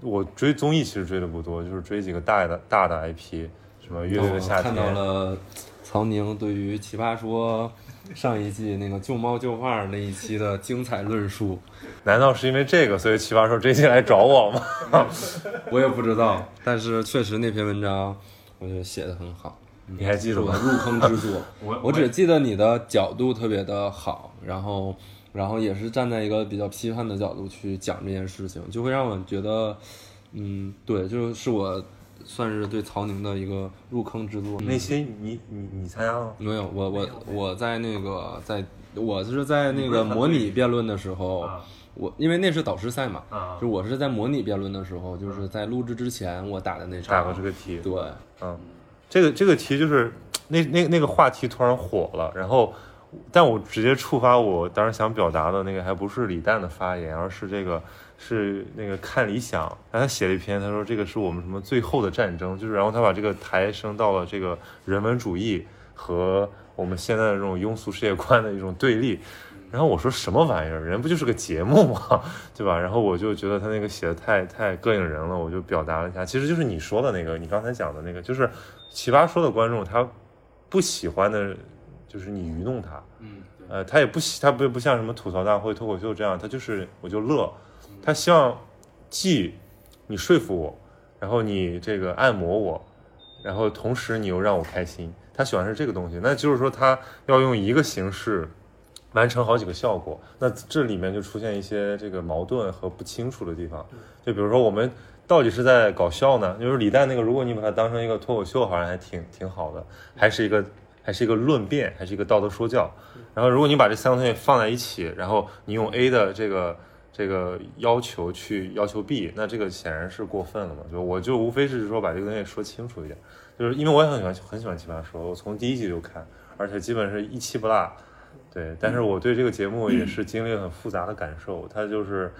我追综艺其实追的不多，就是追几个大的大的 IP，什么乐队的夏天。看到了曹宁对于《奇葩说》上一季那个旧猫旧画那一期的精彩论述，难道是因为这个，所以奇葩说这期来找我吗？我也不知道，但是确实那篇文章我觉得写的很好，你还记得吗？入坑之作。我只记得你的角度特别的好，然后然后也是站在一个比较批判的角度去讲这件事情，就会让我觉得，嗯，对，就是我算是对曹宁的一个入坑之作。那些你你你参加了吗？没有，我我我在那个在，我是在那个模拟辩论的时候，我因为那是导师赛嘛，啊就我是在模拟辩论的时候，就是在录制之前我打的那场，打过这个题，对，嗯，这个这个题就是那那那个话题突然火了，然后，但我直接触发我当时想表达的那个还不是李诞的发言，而是这个是那个看理想，然后他写了一篇，他说这个是我们什么最后的战争，就是然后他把这个抬升到了这个人文主义和我们现在的这种庸俗世界观的一种对立。然后我说什么玩意儿？人不就是个节目吗？对吧？然后我就觉得他那个写的太太膈应人了，我就表达了一下，其实就是你说的那个，你刚才讲的那个，就是奇葩说的观众他不喜欢的，就是你愚弄他，嗯，呃，他也不喜，他不不像什么吐槽大会、脱口秀这样，他就是我就乐，他希望既你说服我，然后你这个按摩我，然后同时你又让我开心，他喜欢是这个东西，那就是说他要用一个形式。完成好几个效果，那这里面就出现一些这个矛盾和不清楚的地方。就比如说，我们到底是在搞笑呢？就是李诞那个，如果你把它当成一个脱口秀，好像还挺挺好的，还是一个还是一个论辩，还是一个道德说教。然后，如果你把这三个东西放在一起，然后你用 A 的这个这个要求去要求 B，那这个显然是过分了嘛？就我就无非是说把这个东西说清楚一点，就是因为我也很喜欢很喜欢奇葩说，我从第一季就看，而且基本是一期不落。对，但是我对这个节目也是经历很复杂的感受。它就是，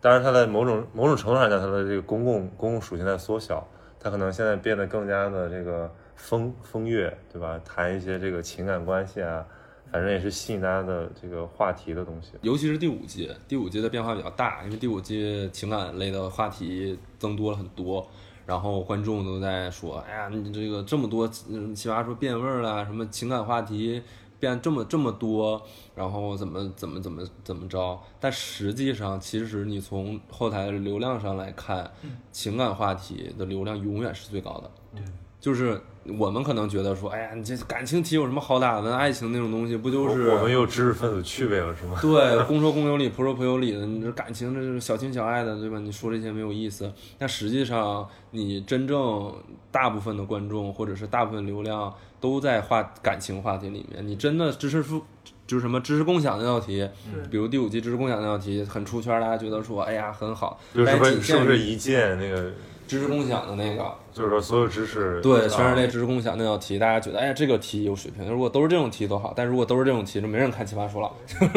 当然它在某种某种程度上讲，它的这个公共公共属性在缩小，它可能现在变得更加的这个风风月，对吧？谈一些这个情感关系啊，反正也是吸引大家的这个话题的东西。尤其是第五季，第五季的变化比较大，因为第五季情感类的话题增多了很多，然后观众都在说，哎呀，你这个这么多嗯奇葩说变味儿啦，什么情感话题。变这么这么多，然后怎么怎么怎么怎么着？但实际上，其实你从后台流量上来看，情感话题的流量永远是最高的。对，就是我们可能觉得说，哎呀，你这感情题有什么好打的？爱情那种东西不就是我们有知识分子趣味了，是吗？对，公说公有理，婆说婆有理的。你这感情，这是小情小爱的，对吧？你说这些没有意思。但实际上，你真正大部分的观众或者是大部分流量都在话感情话题里面。你真的知识付，就是什么知识共享那道题，比如第五季知识共享那道题很出圈，大家觉得说，哎呀很好，就是但不是是仅限于不是一键那个，知识共享的那个。就是说所有知识对，全人啊类知识共享那道题，大家觉得哎呀这个题有水平。如果都是这种题多好，但如果都是这种题，就没人看奇葩说了。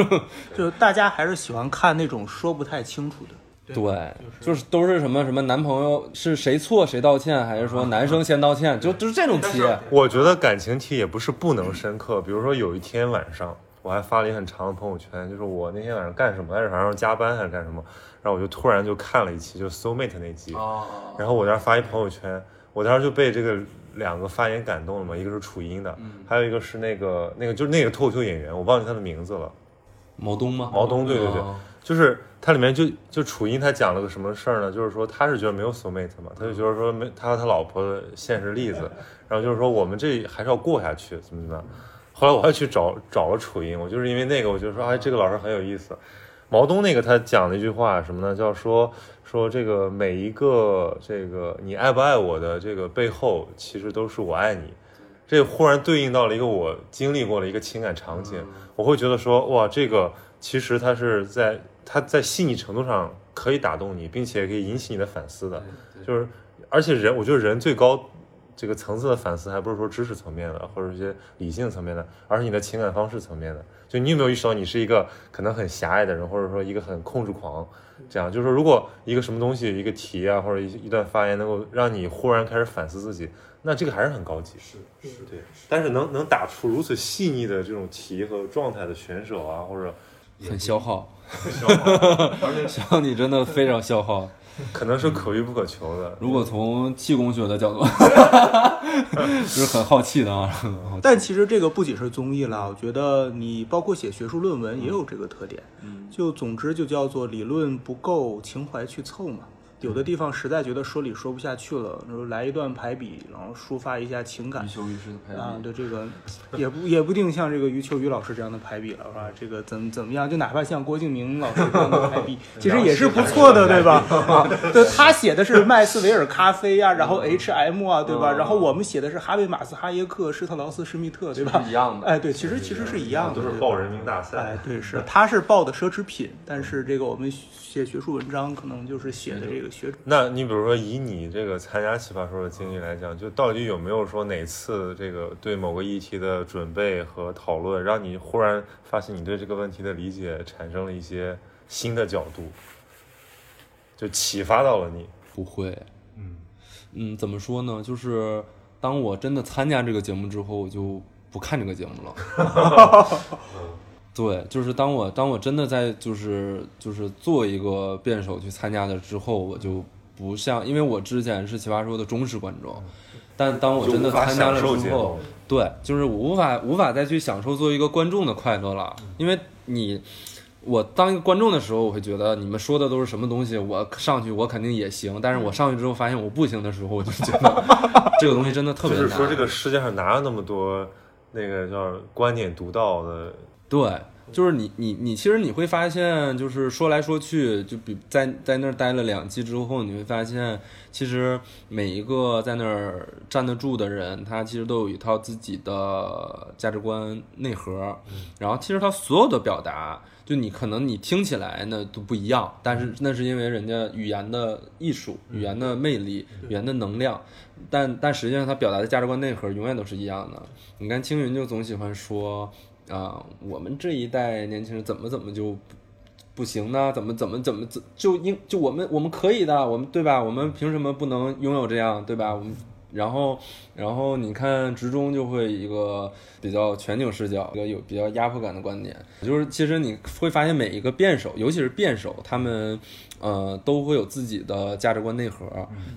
就大家还是喜欢看那种说不太清楚的。对，就是都是什么什么男朋友是谁错谁道歉，还是说男生先道歉，就就是这种题。我觉得感情题也不是不能深刻，比如说有一天晚上，我还发了一很长的朋友圈，就是我那天晚上干什么来着？好像加班还是干什么，然后我就突然就看了一期，就 Soul Mate 那集，哦，然后我当时发一朋友圈，我当时就被这个两个发言感动了嘛，一个是楚音的，还有一个是那个那个就是那个脱口秀演员，我忘记他的名字了，毛东吗？毛东，对对对，哦就是他里面就就楚音他讲了个什么事儿呢？就是说他是觉得没有 soul mate 嘛，他就觉得说没他和他老婆的现实例子，然后就是说我们这还是要过下去，怎么怎么样。后来我还去找找了楚音，我就是因为那个，我就说哎，这个老师很有意思。毛东那个他讲了一句话什么呢？叫说说这个每一个这个你爱不爱我的这个背后，其实都是我爱你。这忽然对应到了一个我经历过的一个情感场景，我会觉得说哇，这个其实它是在它在细腻程度上可以打动你，并且可以引起你的反思的，就是而且人，我觉得人最高这个层次的反思，还不是说知识层面的或者一些理性层面的，而是你的情感方式层面的。就你有没有意识到你是一个可能很狭隘的人，或者说一个很控制狂？这样就是说，如果一个什么东西、一个题啊，或者一一段发言能够让你忽然开始反思自己，那这个还是很高级。是是，对。但是能能打出如此细腻的这种题和状态的选手啊，或者很消耗，消耗你真的非常消耗。可能是可遇不可求的。如果从气功学的角度，就是很好气的啊。但其实这个不仅是综艺了，我觉得你包括写学术论文也有这个特点。就总之就叫做理论不够，情怀去凑嘛。有的地方实在觉得说理说不下去了，然后来一段排比，然后抒发一下情感余。秋余诗的排啊，对这个也不也不一定像这个余秋雨老师这样的排比了，是吧？这个怎么怎么样，就哪怕像郭敬明老师这样的排比，其实也是不错的，对吧？啊，对，他写的是麦斯维尔咖啡呀、然后 H M 啊，对吧？嗯然后我们写的是哈贝马斯哈耶克、施特劳斯施密特，对吧是？一样的。哎，对，其实其实是一样的，都是报人民大赛。哎，对，是，他是报的奢侈品，但是这个我们写学术文章可能就是写的这个学那你比如说以你这个参加奇葩说的经历来讲，就到底有没有说哪次这个对某个议题的准备和讨论，让你忽然发现你对这个问题的理解产生了一些新的角度，就启发到了你？不会，嗯嗯，怎么说呢？就是当我真的参加这个节目之后，我就不看这个节目了。对，就是当我当我真的在就是就是做一个辩手去参加的之后，我就不像，因为我之前是奇葩说的忠实观众，但当我真的参加了之后，对，就是我无法无法再去享受作为一个观众的快乐了，因为你。我当一个观众的时候，我会觉得你们说的都是什么东西，我上去我肯定也行。但是我上去之后发现我不行的时候，我就觉得这个东西真的特别难。就是说这个世界上哪有那么多那个叫观点独到的？对，就是你你你，其实你会发现，就是说来说去，就比在在那儿待了两季之后，你会发现，其实每一个在那儿站得住的人，他其实都有一套自己的价值观内核，然后其实他所有的表达。就你可能你听起来呢都不一样，但是那是因为人家语言的艺术、语言的魅力、语言的能量，但但实际上他表达的价值观内核永远都是一样的。你看青云就总喜欢说啊、我们这一代年轻人怎么怎么就不不行呢？怎么怎么怎么怎就应就我们我们可以的，我们对吧？我们凭什么不能拥有这样，对吧？我们然后然后你看直中就会一个比较全景视角，一个有比较压迫感的观点，就是其实你会发现每一个辩手，尤其是辩手，他们呃都会有自己的价值观内核，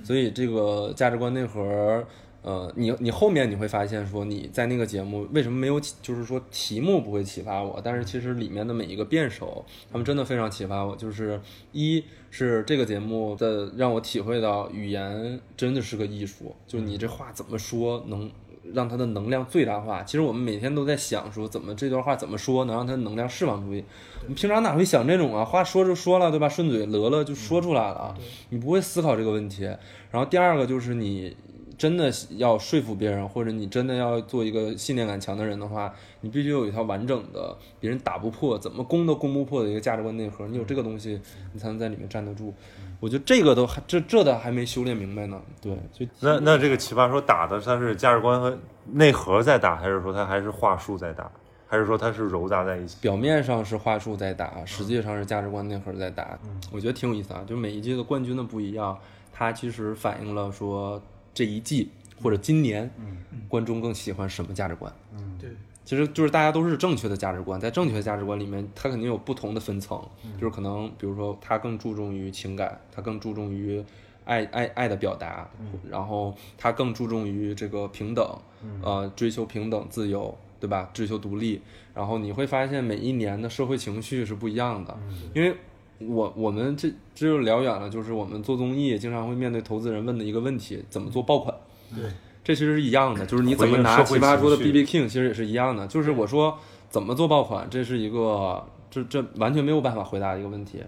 所以这个价值观内核。呃，你你后面你会发现说你在那个节目为什么没有启，就是说题目不会启发我，但是其实里面的每一个辩手，他们真的非常启发我。就是一是这个节目的让我体会到语言真的是个艺术，就是你这话怎么说能让它的能量最大化。其实我们每天都在想说怎么这段话怎么说能让它的能量释放出去。你平常哪会想这种啊？话说就说了，对吧？顺嘴了了就说出来了啊，你不会思考这个问题。然后第二个就是你。真的要说服别人，或者你真的要做一个信念感强的人的话，你必须有一套完整的、别人打不破、怎么攻都攻不破的一个价值观内核。你有这个东西，你才能在里面站得住。我觉得这个都还这这的还没修炼明白呢。对，就那那这个奇葩说打的它是价值观和内核在打，还是说它还是话术在打，还是说它是揉杂在一起？表面上是话术在打，实际上是价值观内核在打。我觉得挺有意思啊，就每一届的冠军的不一样，它其实反映了说这一季或者今年，观众更喜欢什么价值观。对，其实就是大家都是正确的价值观，在正确的价值观里面，它肯定有不同的分层，就是可能比如说他更注重于情感，他更注重于爱爱爱的表达，然后他更注重于这个平等，呃，追求平等自由，对吧？追求独立，然后你会发现每一年的社会情绪是不一样的，因为。我我们这这就聊远了，就是我们做综艺经常会面对投资人问的一个问题：怎么做爆款？对，这其实是一样的，就是你怎么拿奇葩说的 B B King，其实也是一样的。就是我说怎么做爆款，这是一个这这完全没有办法回答的一个问题。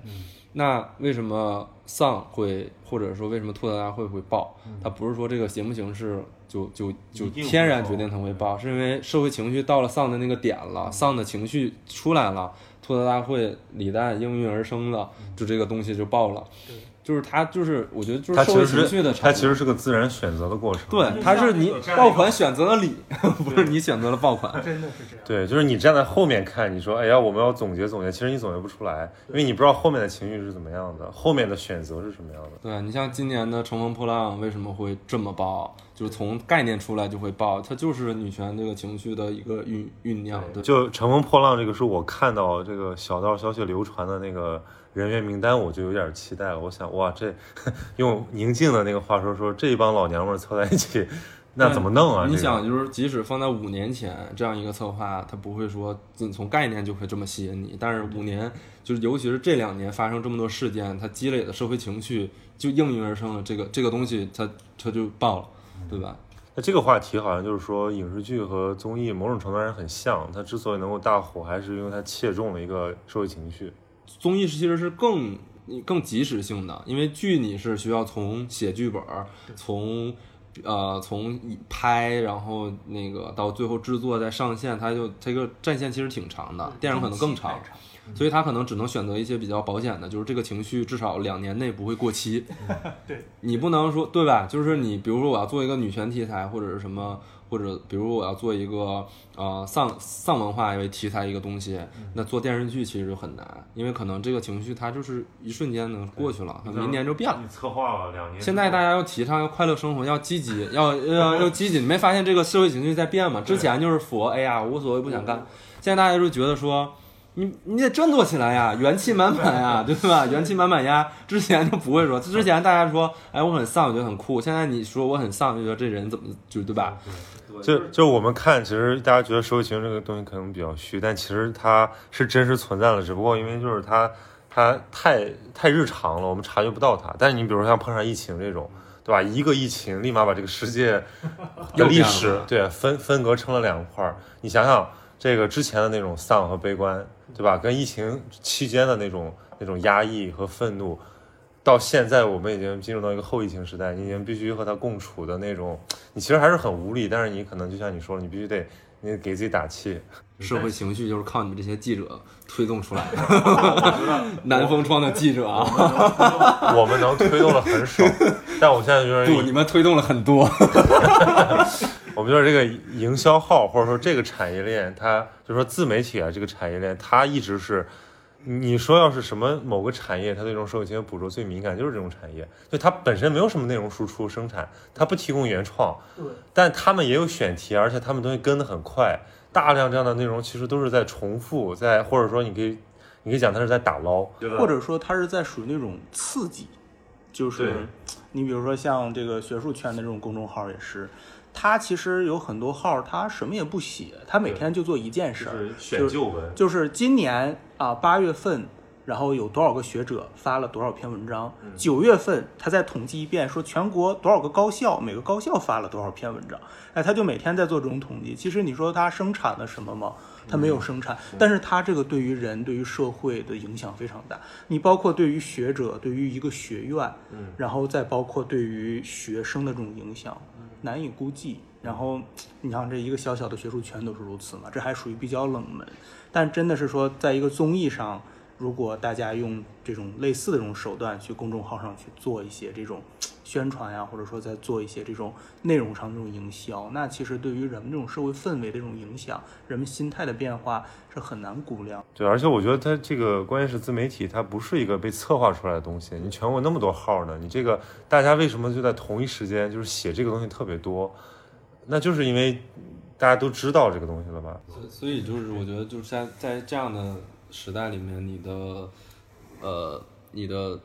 那为什么丧会，或者说为什么吐槽大会会爆？它不是说这个节目形式就就就天然决定它会爆，是因为社会情绪到了丧的那个点了，丧的情绪出来了，吐槽大会李诞应运而生了，就这个东西就爆了。就是它就是我觉得就是社会它其实情绪的产物。是它其实是个自然选择的过程。对，它是你爆款选择了你，不是你选择了爆款。真的是这样。对，就是你站在后面看，你说，哎呀，我们要总结总结，其实你总结不出来，因为你不知道后面的情绪是怎么样的，后面的选择是什么样的。对你像今年的《乘风破浪》为什么会这么爆？就是从概念出来就会爆，它就是女权这个情绪的一个酝酝酿。对，就《乘风破浪》这个是我看到这个小道消息流传的那个人员名单，我就有点期待了。我想，哇，这用宁静的那个话说说，这一帮老娘们儿凑在一起，那怎么弄啊？你想，就是即使放在五年前这样一个策划，它不会说仅从概念就会这么吸引你，但是五年，就是尤其是这两年发生这么多事件，它积累的社会情绪就应运而生了，这个这个东西它它就爆了，对吧？那这个话题好像就是说，影视剧和综艺某种程度上很像，它之所以能够大火，还是因为它切中了一个社会情绪。综艺是其实是更更及时性的，因为剧你是需要从写剧本儿，从呃从拍，然后那个到最后制作再上线，它就这个战线其实挺长的，电影可能更长，所以他可能只能选择一些比较保险的，就是这个情绪至少两年内不会过期。对，你不能说对吧？就是你比如说我要做一个女权题材，或者是什么。或者，比如我要做一个呃丧丧文化为题材一个东西，那做电视剧其实就很难，因为可能这个情绪它就是一瞬间能过去了，明年就变了。你策划了两年，现在大家要提倡要快乐生活，要积极，要要要积极。你没发现这个社会情绪在变吗？之前就是佛，哎呀无所谓不想干，现在大家就觉得说。你你得振作起来呀，元气满满呀，对吧？元气满满呀。之前就不会说，之前大家说，哎，我很丧，我觉得很酷。现在你说我很丧，就觉得这人怎么就对吧？就就我们看，其实大家觉得社会情绪这个东西可能比较虚，但其实它是真实存在的，只不过因为就是它它太太日常了，我们察觉不到它。但是你比如说像碰上疫情这种，对吧？一个疫情立马把这个世界 的历史对分分隔成了两块儿。你想想，这个之前的那种丧和悲观，对吧？跟疫情期间的那种那种压抑和愤怒。到现在，我们已经进入到一个后疫情时代，你已经必须和他共处的那种，你其实还是很无力，但是你可能就像你说的，你必须得，你给自己打气。社会情绪就是靠你们这些记者推动出来的，南风窗的记者啊，我们能推动的很少，但我现在就是不，你们推动了很多。我们就是这个营销号，或者说这个产业链，它就是说自媒体啊，这个产业链，它一直是。你说要是什么某个产业，它对这种社会情绪捕捉最敏感，就是这种产业，就它本身没有什么内容输出生产，它不提供原创，对，但他们也有选题，而且他们东西跟得很快，大量这样的内容其实都是在重复，在或者说你可以，你可以讲它是在打捞，或者说它是在属于那种刺激，就是你比如说像这个学术圈的这种公众号也是。他其实有很多号，他什么也不写，他每天就做一件事，选旧文，就是今年啊八月份，然后有多少个学者发了多少篇文章，九月份他再统计一遍，说全国多少个高校，每个高校发了多少篇文章，哎，他就每天在做这种统计。其实你说他生产了什么吗？他没有生产，但是他这个对于人、对于社会的影响非常大。你包括对于学者、对于一个学院，然后再包括对于学生的这种影响。难以估计。然后，你像这一个小小的学术圈都是如此嘛，这还属于比较冷门。但真的是说，在一个综艺上，如果大家用这种类似的这种手段去公众号上去做一些这种宣传呀，或者说在做一些这种内容上这种营销，那其实对于人们这种社会氛围的这种影响，人们心态的变化是很难估量。对，而且我觉得它这个关键是自媒体，它不是一个被策划出来的东西。你全国那么多号呢，你这个大家为什么就在同一时间就是写这个东西特别多？那就是因为大家都知道这个东西了吧？所以就是我觉得就是在在这样的时代里面，你的呃你的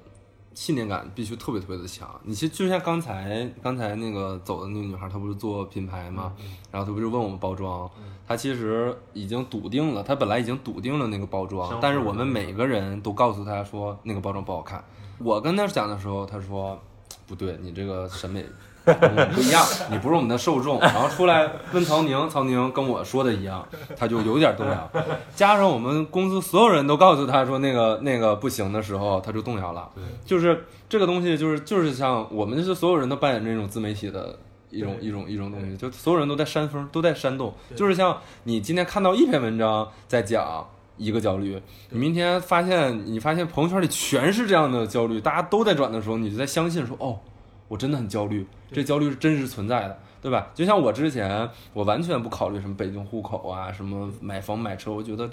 信念感必须特别特别的强。你其实就像刚才刚才那个走的那个女孩，她不是做品牌嘛，然后她不是问我们包装，她其实已经笃定了，她本来已经笃定了那个包装，但是我们每个人都告诉她说那个包装不好看。我跟她讲的时候，她说 不对，你这个审美。不一样，你不是我们的受众，然后出来问曹宁，曹宁跟我说的一样，他就有点动摇。加上我们公司所有人都告诉他说那个那个不行的时候，他就动摇了。对，就是这个东西，就是就是像我们是所有人都扮演这种自媒体的一种一种一种东西，就所有人都在煽风，都在煽动。就是像你今天看到一篇文章在讲一个焦虑，你明天发现你发现朋友圈里全是这样的焦虑，大家都在转的时候，你就在相信说哦。我真的很焦虑，这焦虑是真实存在的，对吧？就像我之前，我完全不考虑什么北京户口啊，什么买房买车，我觉得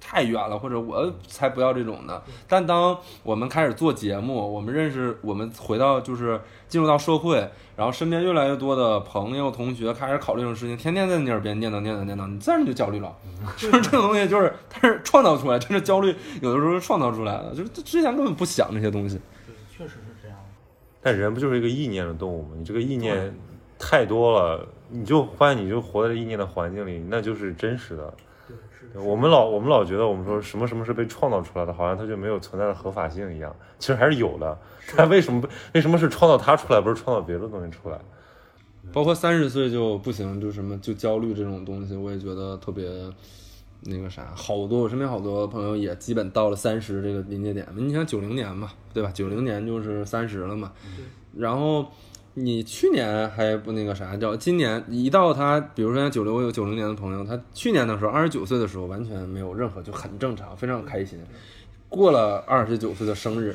太远了，或者我才不要这种的。但当我们开始做节目，我们认识，我们回到就是进入到社会，然后身边越来越多的朋友、同学开始考虑这种事情，天天在你耳边念叨念叨念叨，你自然就焦虑了。就是这个东西，就是它是创造出来，真是焦虑，有的时候是创造出来的，就是之前根本不想这些东西。但人不就是一个意念的动物吗？你这个意念太多了，你就发现你就活在意念的环境里，那就是真实的。对我们老我们老觉得我们说什么什么是被创造出来的，好像它就没有存在的合法性一样，其实还是有的。但为什么为什么是创造它出来，不是创造别的东西出来？包括三十岁就不行，就什么就焦虑这种东西，我也觉得特别那个啥。好多我身边好多朋友也基本到了三十这个临界点。你像九零年嘛，对吧？九零年就是三十了嘛。然后你去年还不那个啥，叫今年一到他，比如说像九零，我有九零年的朋友，他去年的时候二十九岁的时候完全没有任何，就很正常，非常开心。过了二十九岁的生日，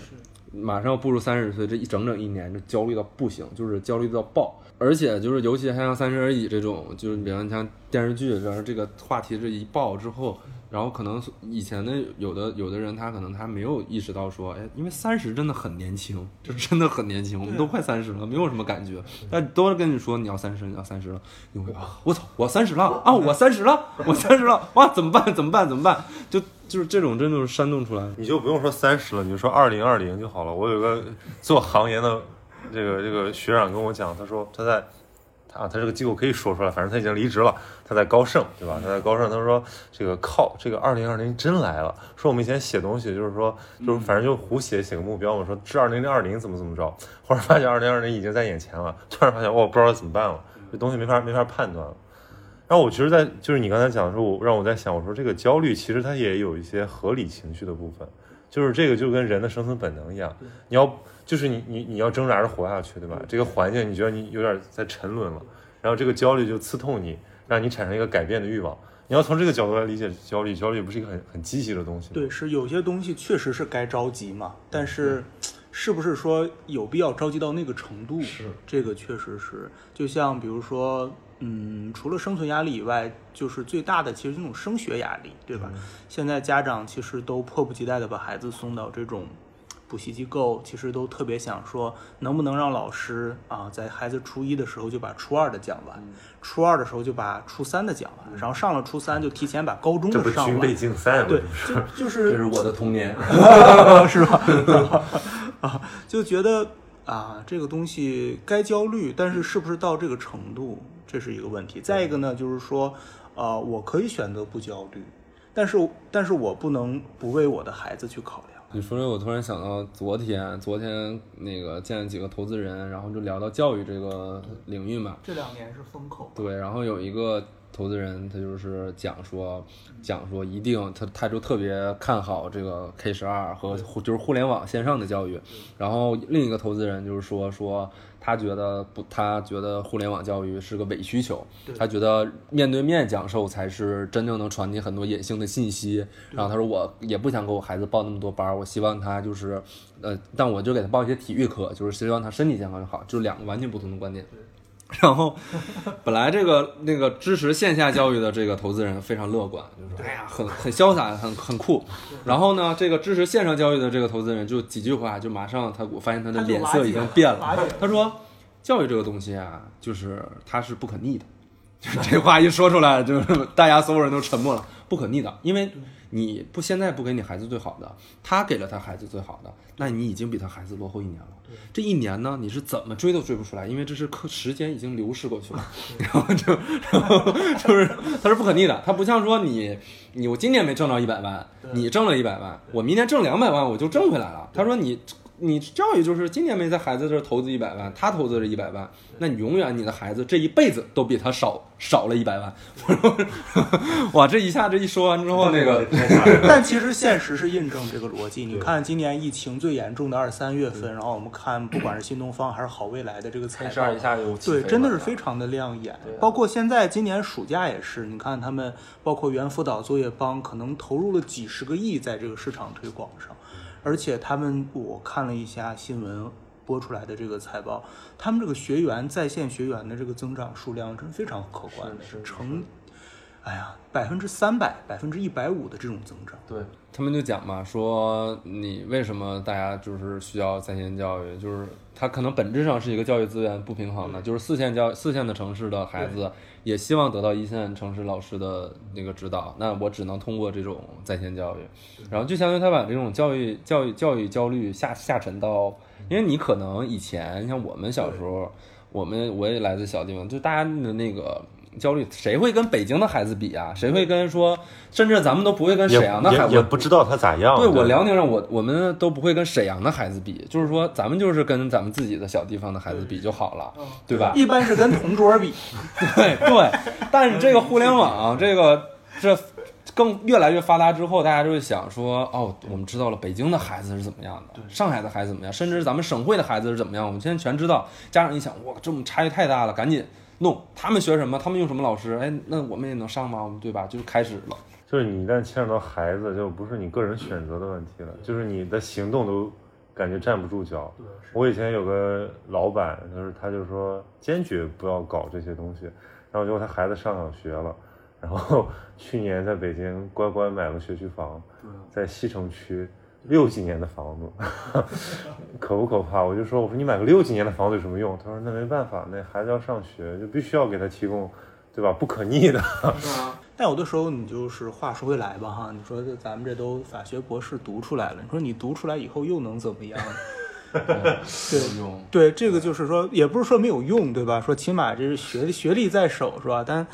马上要步入三十岁，这一整整一年就焦虑到不行，就是焦虑到爆。而且就是，尤其还像《三十而已》这种，就是比方像电视剧，然后这个话题这一爆之后，然后可能以前的有的有的人他可能他没有意识到说，哎，因为三十真的很年轻，就真的很年轻，我们都快三十了，没有什么感觉，但都跟你说你要三十，你要三十了，你会啊，我操，我三十了啊，我三十了，我三十了，哇，怎么办？怎么办？怎么办？就就是这种真的是煽动出来。你就不用说三十了，你就说二零二零就好了。我有个做行业的这个这个学长跟我讲，他说他在他他这个机构可以说出来，反正他已经离职了，他在高盛，对吧？他在高盛，他说这个靠这个二零二零真来了，说我们以前写东西就是说就是反正就胡写写个目标嘛，说至二零二零怎么怎么着，忽然发现二零二零已经在眼前了，突然发现我不知道怎么办了，这东西没法没法判断了。然后我其实，在就是你刚才讲的时候，我让我在想，我说这个焦虑其实它也有一些合理情绪的部分，就是这个就跟人的生存本能一样，你要就是你你你要挣扎着活下去，对吧？这个环境你觉得你有点在沉沦了，然后这个焦虑就刺痛你，让你产生一个改变的欲望。你要从这个角度来理解焦虑，焦虑不是一个很很积极的东西。对，是有些东西确实是该着急嘛，但是是不是说有必要着急到那个程度？是这个确实是，就像比如说。嗯，除了生存压力以外，就是最大的其实那种升学压力，对吧？现在家长其实都迫不及待的把孩子送到这种补习机构，其实都特别想说，能不能让老师啊，在孩子初一的时候就把初二的讲完，初二的时候就把初三的讲完，然后上了初三就提前把高中的上完。军备竞赛对，就就是这是我的童年，是吧？啊，就觉得啊，这个东西该焦虑，但是是不是到这个程度？这是一个问题。再一个呢，就是说，呃，我可以选择不焦虑，但是，但是我不能不为我的孩子去考量。你说这，我突然想到昨天，昨天那个见了几个投资人，然后就聊到教育这个领域嘛。这两年是风口。对，然后有一个投资人，他就是讲说，讲说一定，他他就特别看好这个 K 十二和就是互联网线上的教育。然后另一个投资人就是说说。他觉得不，他觉得互联网教育是个伪需求。他觉得面对面讲授才是真正能传递很多隐性的信息。然后他说，我也不想给我孩子报那么多班，我希望他就是，呃，但我就给他报一些体育课，就是希望他身体健康就好，就是两个完全不同的观点。然后，本来这个那个支持线下教育的这个投资人非常乐观，就是：“哎呀，很很潇洒，很很酷。”然后呢，这个支持线上教育的这个投资人就几句话，就马上他我发现他的脸色已经变了。他说：“教育这个东西啊，就是它是不可逆的。”就这话一说出来，就是大家所有人都沉默了。不可逆的，因为你不现在不给你孩子最好的，他给了他孩子最好的，那你已经比他孩子落后一年了。这一年呢，你是怎么追都追不出来，因为这是课时间已经流逝过去了。然后就，然 后就是它是不可逆的，它不像说你你我今年没挣到一百万，你挣了一百万，我明年挣两百万我就挣回来了。他说你。你教育就是今年没在孩子这投资一百万，他投资了一百万，那你永远你的孩子这一辈子都比他少少了一百万。哇，这一下这一说完之后，那个，但其实现实是印证这个逻辑。你看今年疫情最严重的二三月份，然后我们看不管是新东方还是好未来的这个财报，一下就对，真的是非常的亮眼。包括现在今年暑假也是，你看他们包括猿辅导、作业帮，可能投入了几十个亿在这个市场推广上。而且他们，我看了一下新闻播出来的这个财报，他们这个学员在线学员的这个增长数量真非常可观，是成，哎呀，百分之三百、百分之一百五的这种增长。对。他们就讲嘛，说你为什么大家就是需要在线教育，就是它可能本质上是一个教育资源不平衡的，就是四线教四线的城市的孩子。也希望得到一线城市老师的那个指导，那我只能通过这种在线教育，然后就相当于他把这种教育、教育、教育焦虑下下沉到，因为你可能以前像我们小时候，我们我也来自小地方，就大家的那个焦虑，谁会跟北京的孩子比啊？谁会跟说，甚至咱们都不会跟沈阳的孩子，也也不知道他咋样。对我辽宁人，我我们都不会跟沈阳的孩子比，就是说咱们就是跟咱们自己的小地方的孩子比就好了，对吧？一般是跟同桌比，对 对，但是这个互联网，这个这更越来越发达之后，大家就会想说，哦，我们知道了北京的孩子是怎么样的，上海的孩子怎么样，甚至咱们省会的孩子是怎么样，我们现在全知道。家长一想，哇，这么差距太大了，赶紧弄。他们学什么？他们用什么老师？哎，那我们也能上吗？对吧？就开始了。就是你一旦牵扯到孩子，就不是你个人选择的问题了，就是你的行动都感觉站不住脚。我以前有个老板，就是他就说坚决不要搞这些东西，然后结果他孩子上小学了，然后 去年在北京乖乖买了学区房，在西城区。六几年的房子，可不可怕？我就说，我说你买个六几年的房子有什么用？他说那没办法，那孩子要上学，就必须要给他提供，对吧？不可逆的。但有的时候你就是话说回来吧，哈，你说咱们这都法学博士读出来了，你说你读出来以后又能怎么样？对用对，这个就是说，也不是说没有用，对吧？说起码这是学学历在手，是吧？但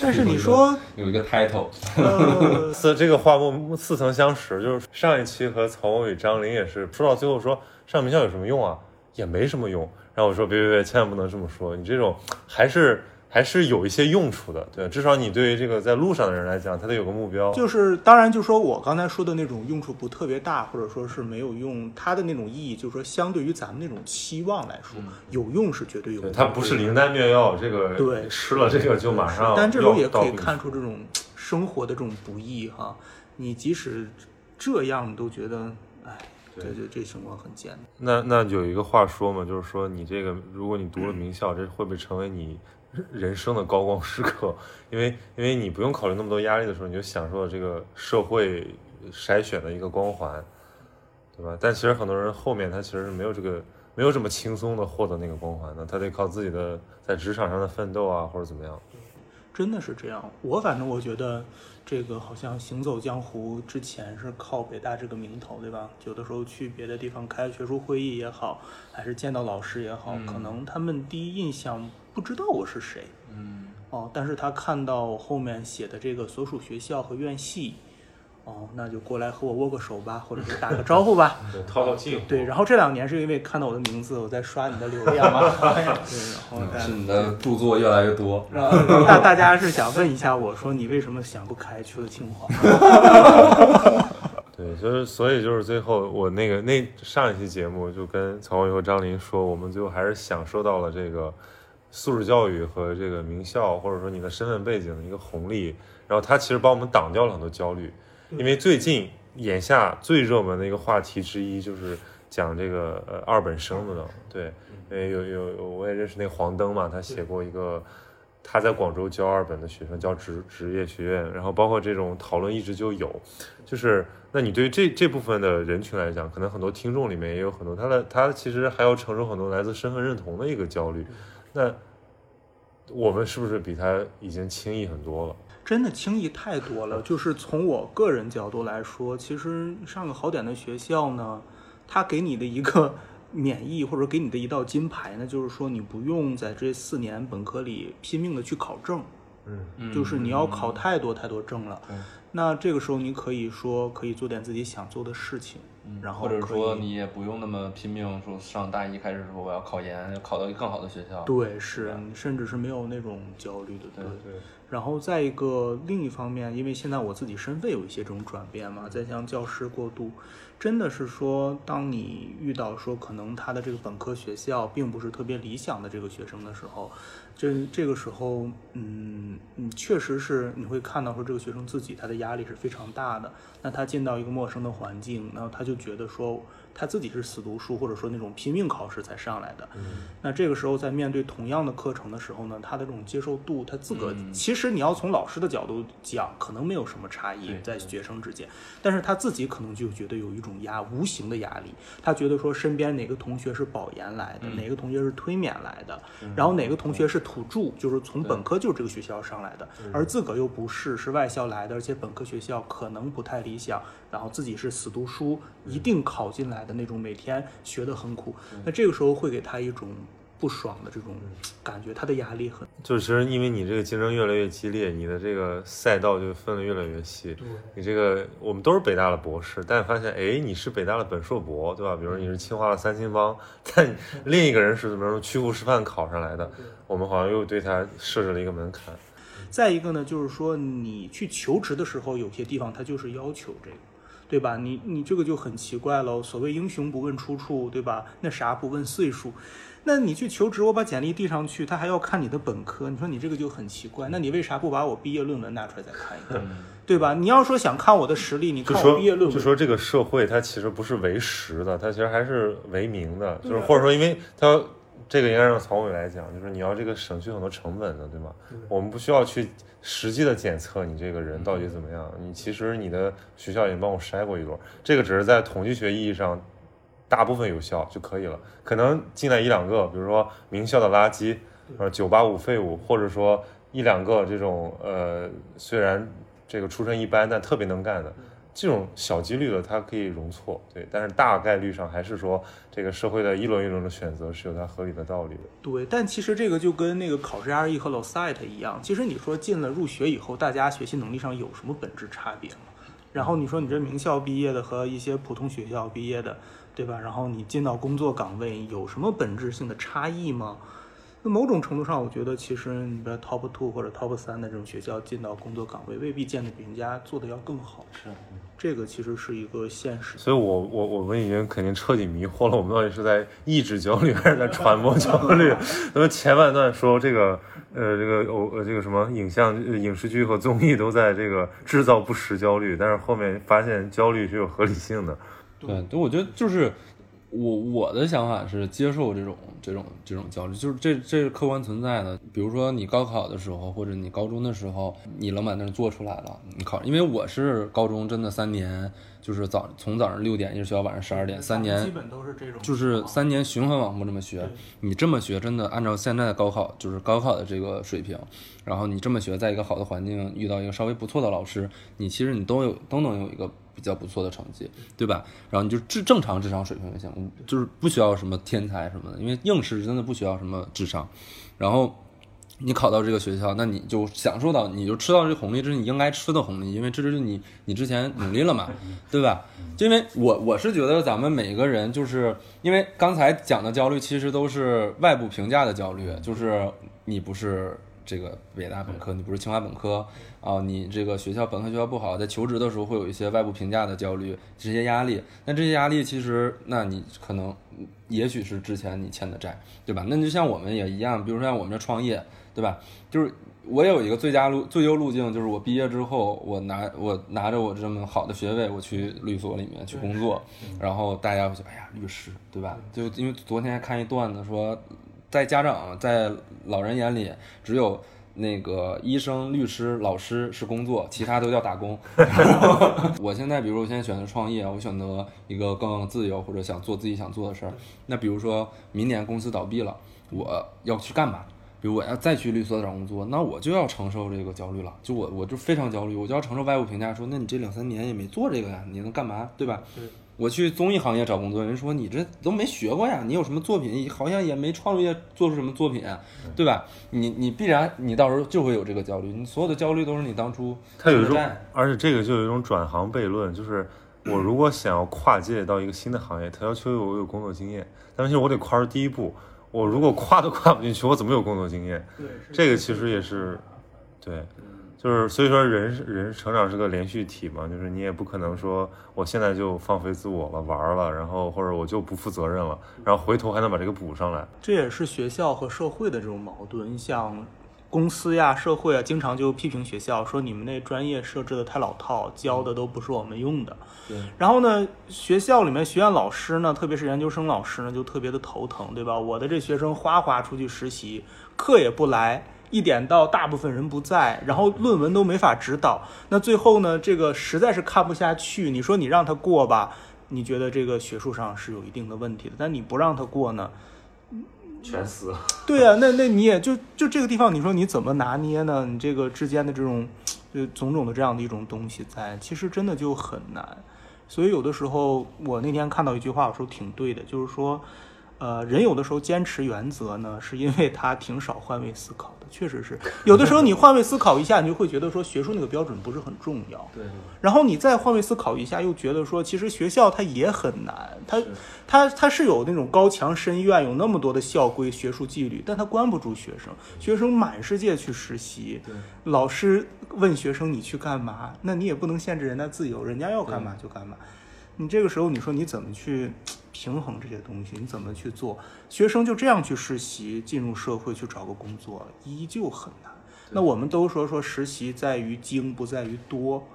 但是你说，有一个 title，呃，似这个话不似曾相识，就是上一期和曹文宇、张琳也是说到最后说上名校有什么用啊？也没什么用。然后我说别别别，千万不能这么说，你这种还是还是有一些用处的，对，至少你对于这个在路上的人来讲，他得有个目标。就是当然，就说我刚才说的那种用处不特别大，或者说是没有用，它的那种意义，就是说相对于咱们那种期望来说，有用是绝对有用。对它不是灵丹妙药，这个对吃了这个就马上但这时候也可以看出这种生活的这种不易哈。你即使这样，你都觉得，哎，对对这情况很艰难。那那有一个话说嘛，就是说你这个，如果你读了名校，这会不会成为你 人生的高光时刻？因为因为你不用考虑那么多压力的时候，你就享受了这个社会筛选的一个光环，对吧？但其实很多人后面他其实是没有这个没有这么轻松的获得那个光环的，他得靠自己的在职场上的奋斗啊，或者怎么样。真的是这样。我反正我觉得，这个好像行走江湖之前是靠北大这个名头，对吧？有的时候去别的地方开学术会议也好，还是见到老师也好，可能他们第一印象不知道我是谁，嗯，哦，但是他看到后面写的这个所属学校和院系，哦，那就过来和我握个手吧，或者是打个招呼吧。对，套套近乎。对，然后这两年是因为看到我的名字，我在刷你的流量嘛，对，然后在是你的著作越来越多。然 后大大家是想问一下我说你为什么想不开去了清华？对，就是所以就是最后我那个那上一期节目就跟曹文宇和张琳说，我们最后还是享受到了这个素质教育和这个名校或者说你的身份背景的一个红利，然后它其实帮我们挡掉了很多焦虑，因为最近眼下最热门的一个话题之一就是讲这个呃二本生的，对，因为有有有我也认识那个黄登嘛，他写过一个。他在广州教二本的学生，教职职业学院，然后包括这种讨论一直就有，就是那你对于这这部分的人群来讲，可能很多听众里面也有很多他的他其实还要承受很多来自身份认同的一个焦虑，那我们是不是比他已经轻易很多了？真的轻易太多了。就是从我个人角度来说，其实上个好点的学校呢，他给你的一个免疫或者给你的一道金牌呢，就是说你不用在这四年本科里拼命的去考证，嗯就是你要考太多太多证了。那这个时候你可以说可以做点自己想做的事情，嗯然后或者说你也不用那么拼命，说上大一开始说我要考研，要考到一个更好的学校。对，是甚至是没有那种焦虑的，对。对，然后再一个另一方面，因为现在我自己身份有一些这种转变嘛，在向教师过渡，真的是说，当你遇到说可能他的这个本科学校并不是特别理想的这个学生的时候，这这个时候，嗯，你确实是你会看到说这个学生自己他的压力是非常大的，那他进到一个陌生的环境，然后他就觉得说他自己是死读书，或者说那种拼命考试才上来的，那这个时候在面对同样的课程的时候呢，他的这种接受度，他自个、其实你要从老师的角度讲，可能没有什么差异在学生之间，但是他自己可能就觉得有一种压无形的压力，他觉得说身边哪个同学是保研来的，哪个同学是推免来的，然后哪个同学是土著，就是从本科就是这个学校上来的，而自个儿又不是，是外校来的，而且本科学校可能不太理想，然后自己是死读书，一定考进来的那种，每天学得很苦，那这个时候会给他一种不爽的这种感觉，他的压力很。就是其实因为你这个竞争越来越激烈，你的这个赛道就分得越来越细。你这个我们都是北大的博士，但发现哎，你是北大的本硕博，对吧？比如你是清华的三星帮，但另一个人是怎么说曲阜师范考上来的，我们好像又对他设置了一个门槛。再一个呢，就是说你去求职的时候，有些地方他就是要求这个，对吧？你你这个就很奇怪喽。所谓英雄不问出处，对吧？那啥不问岁数。那你去求职，我把简历递上去，他还要看你的本科，你说你这个就很奇怪。那你为啥不把我毕业论文拿出来再看一看，对吧？你要说想看我的实力，你看我毕业论文。就说这个社会它其实不是为实的，它其实还是为名的，就是或者说因为它这个应该让曹伟来讲，就是你要这个省去很多成本的，对吗？我们不需要去实际的检测你这个人到底怎么样，你其实你的学校已经帮我筛过一轮，这个只是在统计学意义上大部分有效就可以了，可能进来一两个，比如说名校的垃圾，呃，九八五废物，或者说一两个这种呃，虽然这个出身一般但特别能干的，这种小几率的它可以容错，对，但是大概率上还是说这个社会的一轮一轮的选择是有它合理的道理的。对，但其实这个就跟那个考试 RE 和 LOSIT 一样，其实你说进了入学以后，大家学习能力上有什么本质差别吗？然后你说你这名校毕业的和一些普通学校毕业的，对吧？然后你进到工作岗位有什么本质性的差异吗？那某种程度上，我觉得其实你比如 top two 或者 top 三的这种学校进到工作岗位，未必见得比人家做的要更好。是，这个其实是一个现实。所以我我我们已经肯定彻底迷惑了，我们到底是在抑制焦虑还是在传播焦虑？那么前半段说这个呃这个偶呃这个什么影像呃影视剧和综艺都在这个制造不实焦虑，但是后面发现焦虑是有合理性的。对，对，我觉得就是我我的想法是接受这种这种这种焦虑，就是这这是客观存在的。比如说你高考的时候，或者你高中的时候，你老板那做出来了，你考，因为我是高中真的三年，就是早从早上六点一直学到晚上十二点，三年基本都是这种，就是三年循环往复这么学，你这么学真的按照现在的高考就是高考的这个水平，然后你这么学，在一个好的环境遇到一个稍微不错的老师，你其实你都有都能有一个比较不错的成绩，对吧？然后你就智正常智商水平就行，就是不需要什么天才什么的，因为应试真的不需要什么智商，然后。你考到这个学校，那你就享受到，你就吃到这红利，这是你应该吃的红利，因为这就是你你之前努力了嘛，对吧？就因为我我是觉得咱们每个人，就是因为刚才讲的焦虑，其实都是外部评价的焦虑，就是你不是这个北大本科，你不是清华本科啊，你这个学校本科学校不好，在求职的时候会有一些外部评价的焦虑，这些压力。那这些压力其实，那你可能也许是之前你欠的债，对吧？那就像我们也一样，比如说像我们这创业。对吧？就是我有一个最佳路最优路径，就是我毕业之后，我拿我拿着我这么好的学位，我去律所里面去工作，然后大家会说，哎呀，律师，对吧？就因为昨天还看一段子说，在家长在老人眼里，只有那个医生、律师、老师是工作，其他都叫打工。我现在比如我现在选择创业，我选择一个更自由或者想做自己想做的事儿。那比如说明年公司倒闭了，我要去干嘛？比如我要再去律所找工作，那我就要承受这个焦虑了。就我我就非常焦虑，我就要承受外部评价说，那你这两三年也没做这个呀，你能干嘛？对吧？对。我去综艺行业找工作，人说你这都没学过呀，你有什么作品？好像也没创业做出什么作品，对吧？你你必然你到时候就会有这个焦虑，你所有的焦虑都是你当初他有一种而且这个就有一种转行悖论，就是我如果想要跨界到一个新的行业，他要求我有工作经验，但是我得跨出第一步。我如果跨都跨不进去，我怎么有工作经验？对，这个其实也是，对，就是所以说人人成长是个连续体嘛，就是你也不可能说我现在就放飞自我了，玩了，然后或者我就不负责任了，然后回头还能把这个补上来。这也是学校和社会的这种矛盾。像公司呀、社会啊，经常就批评学校，说你们那专业设置的太老套，教的都不是我们用的。对。然后呢，学校里面学院老师呢，特别是研究生老师呢，就特别的头疼，对吧？我的这学生哗哗出去实习，课也不来。一点到大部分人不在，然后论文都没法指导，那最后呢，这个实在是看不下去。你说你让他过吧，你觉得这个学术上是有一定的问题的，但你不让他过呢，全死。对啊，那那你也就就这个地方，你说你怎么拿捏呢？你这个之间的这种，呃种种的这样的一种东西在，其实真的就很难。所以有的时候，我那天看到一句话，我说挺对的，就是说，呃，人有的时候坚持原则呢，是因为他挺少换位思考的，确实是。有的时候你换位思考一下，你就会觉得说学术那个标准不是很重要。对，然后你再换位思考一下，又觉得说其实学校它也很难，它它它是有那种高墙深院，有那么多的校规、学术纪律，但它关不住学生。学生满世界去实习，老师问学生你去干嘛？那你也不能限制人家自由，人家要干嘛就干嘛。你这个时候你说你怎么去平衡这些东西？你怎么去做？学生就这样去实习，进入社会去找个工作，依旧很难。那我们都说说实习在于精，不在于多。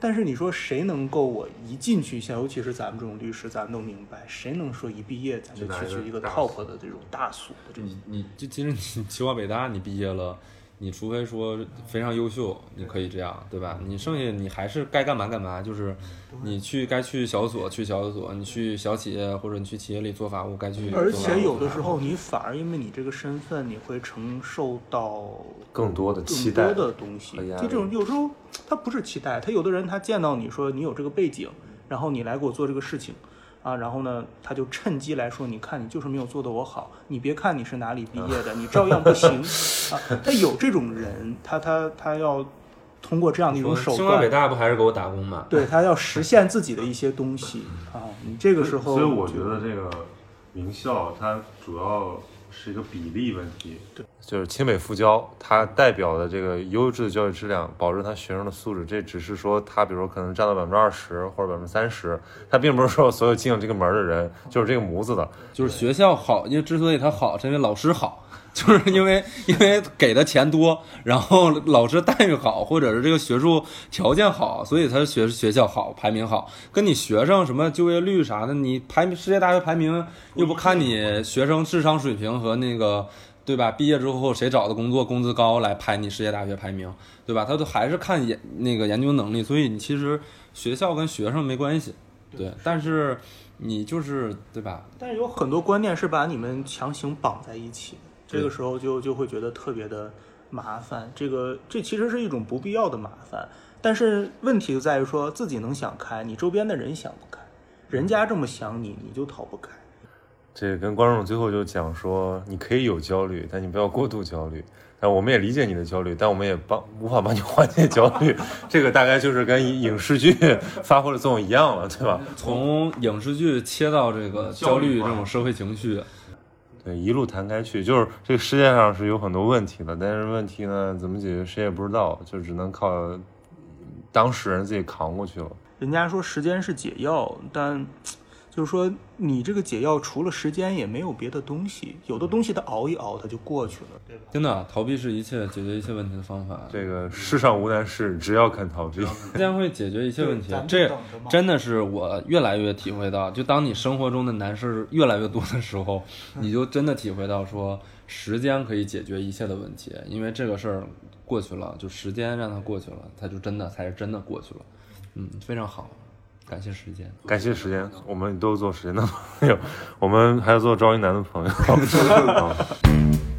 但是你说谁能够我一进去，像尤其是咱们这种律师，咱们都明白，谁能说一毕业咱就去去一个 top 的这种大所的这种？你你就其实你清华北大你毕业了，你除非说非常优秀，你可以这样，对吧？你剩下你还是该干嘛干嘛，就是你去该去小所去小所，你去小企业或者你去企业里做法务该去务。而且有的时候你反而因为你这个身份，你会承受到更多的期更待多的东西。就这种有时候他不是期待，他有的人他见到你说你有这个背景，然后你来给我做这个事情。啊，然后呢，他就趁机来说，你看你就是没有做得我好，你别看你是哪里毕业的，你照样不行 啊。他有这种人，他他他要通过这样的一种手段清华北，大不还是给我打工吗？对他要实现自己的一些东西啊。你这个时候，所以我觉得这个名校它主要是一个比例问题。对，就是清北复交，它代表的这个优质的教育质量，保证他学生的素质，这只是说他比如说可能占到百分之二十或者百分之三十，他并不是说所有进了这个门的人就是这个模子的。就是学校好，因为之所以它好，是因为老师好，就是因为因为给的钱多，然后老师待遇好，或者是这个学术条件好，所以他学学校好，排名好。跟你学生什么就业率啥的，你排名世界大学排名又不看你学生智商水平和那个。对吧？毕业之后谁找的工作工资高来排你世界大学排名，对吧？他都还是看研那个研究能力，所以你其实学校跟学生没关系，对。但是你就是对吧？但是有很多观念是把你们强行绑在一起，这个时候就就会觉得特别的麻烦。这个这其实是一种不必要的麻烦。但是问题就在于说自己能想开，你周边的人想不开，人家这么想你，你就逃不开。这跟观众最后就讲说，你可以有焦虑，但你不要过度焦虑。但我们也理解你的焦虑，但我们也帮无法帮你缓解焦虑。这个大概就是跟影影视剧发挥的作用一样了，对吧？从影视剧切到这个焦虑这种社会情绪，对，一路弹开去，就是这个世界上是有很多问题的，但是问题呢怎么解决谁也不知道，就只能靠当事人自己扛过去了。人家说时间是解药，但就是说你这个解药除了时间也没有别的东西，有的东西它熬一熬它就过去了，对吧？真的逃避是一切解决一切问题的方法。这个世上无难事，只要肯逃避。时间会解决一切问题这真的是我越来越体会到。就当你生活中的难事越来越多的时候，你就真的体会到说，时间可以解决一切的问题，因为这个事儿过去了，就时间让它过去了，它就真的才是真的过去了。嗯，非常好，感谢时间。感谢时间，我们都做时间的朋友，我们还要做赵一楠的朋友。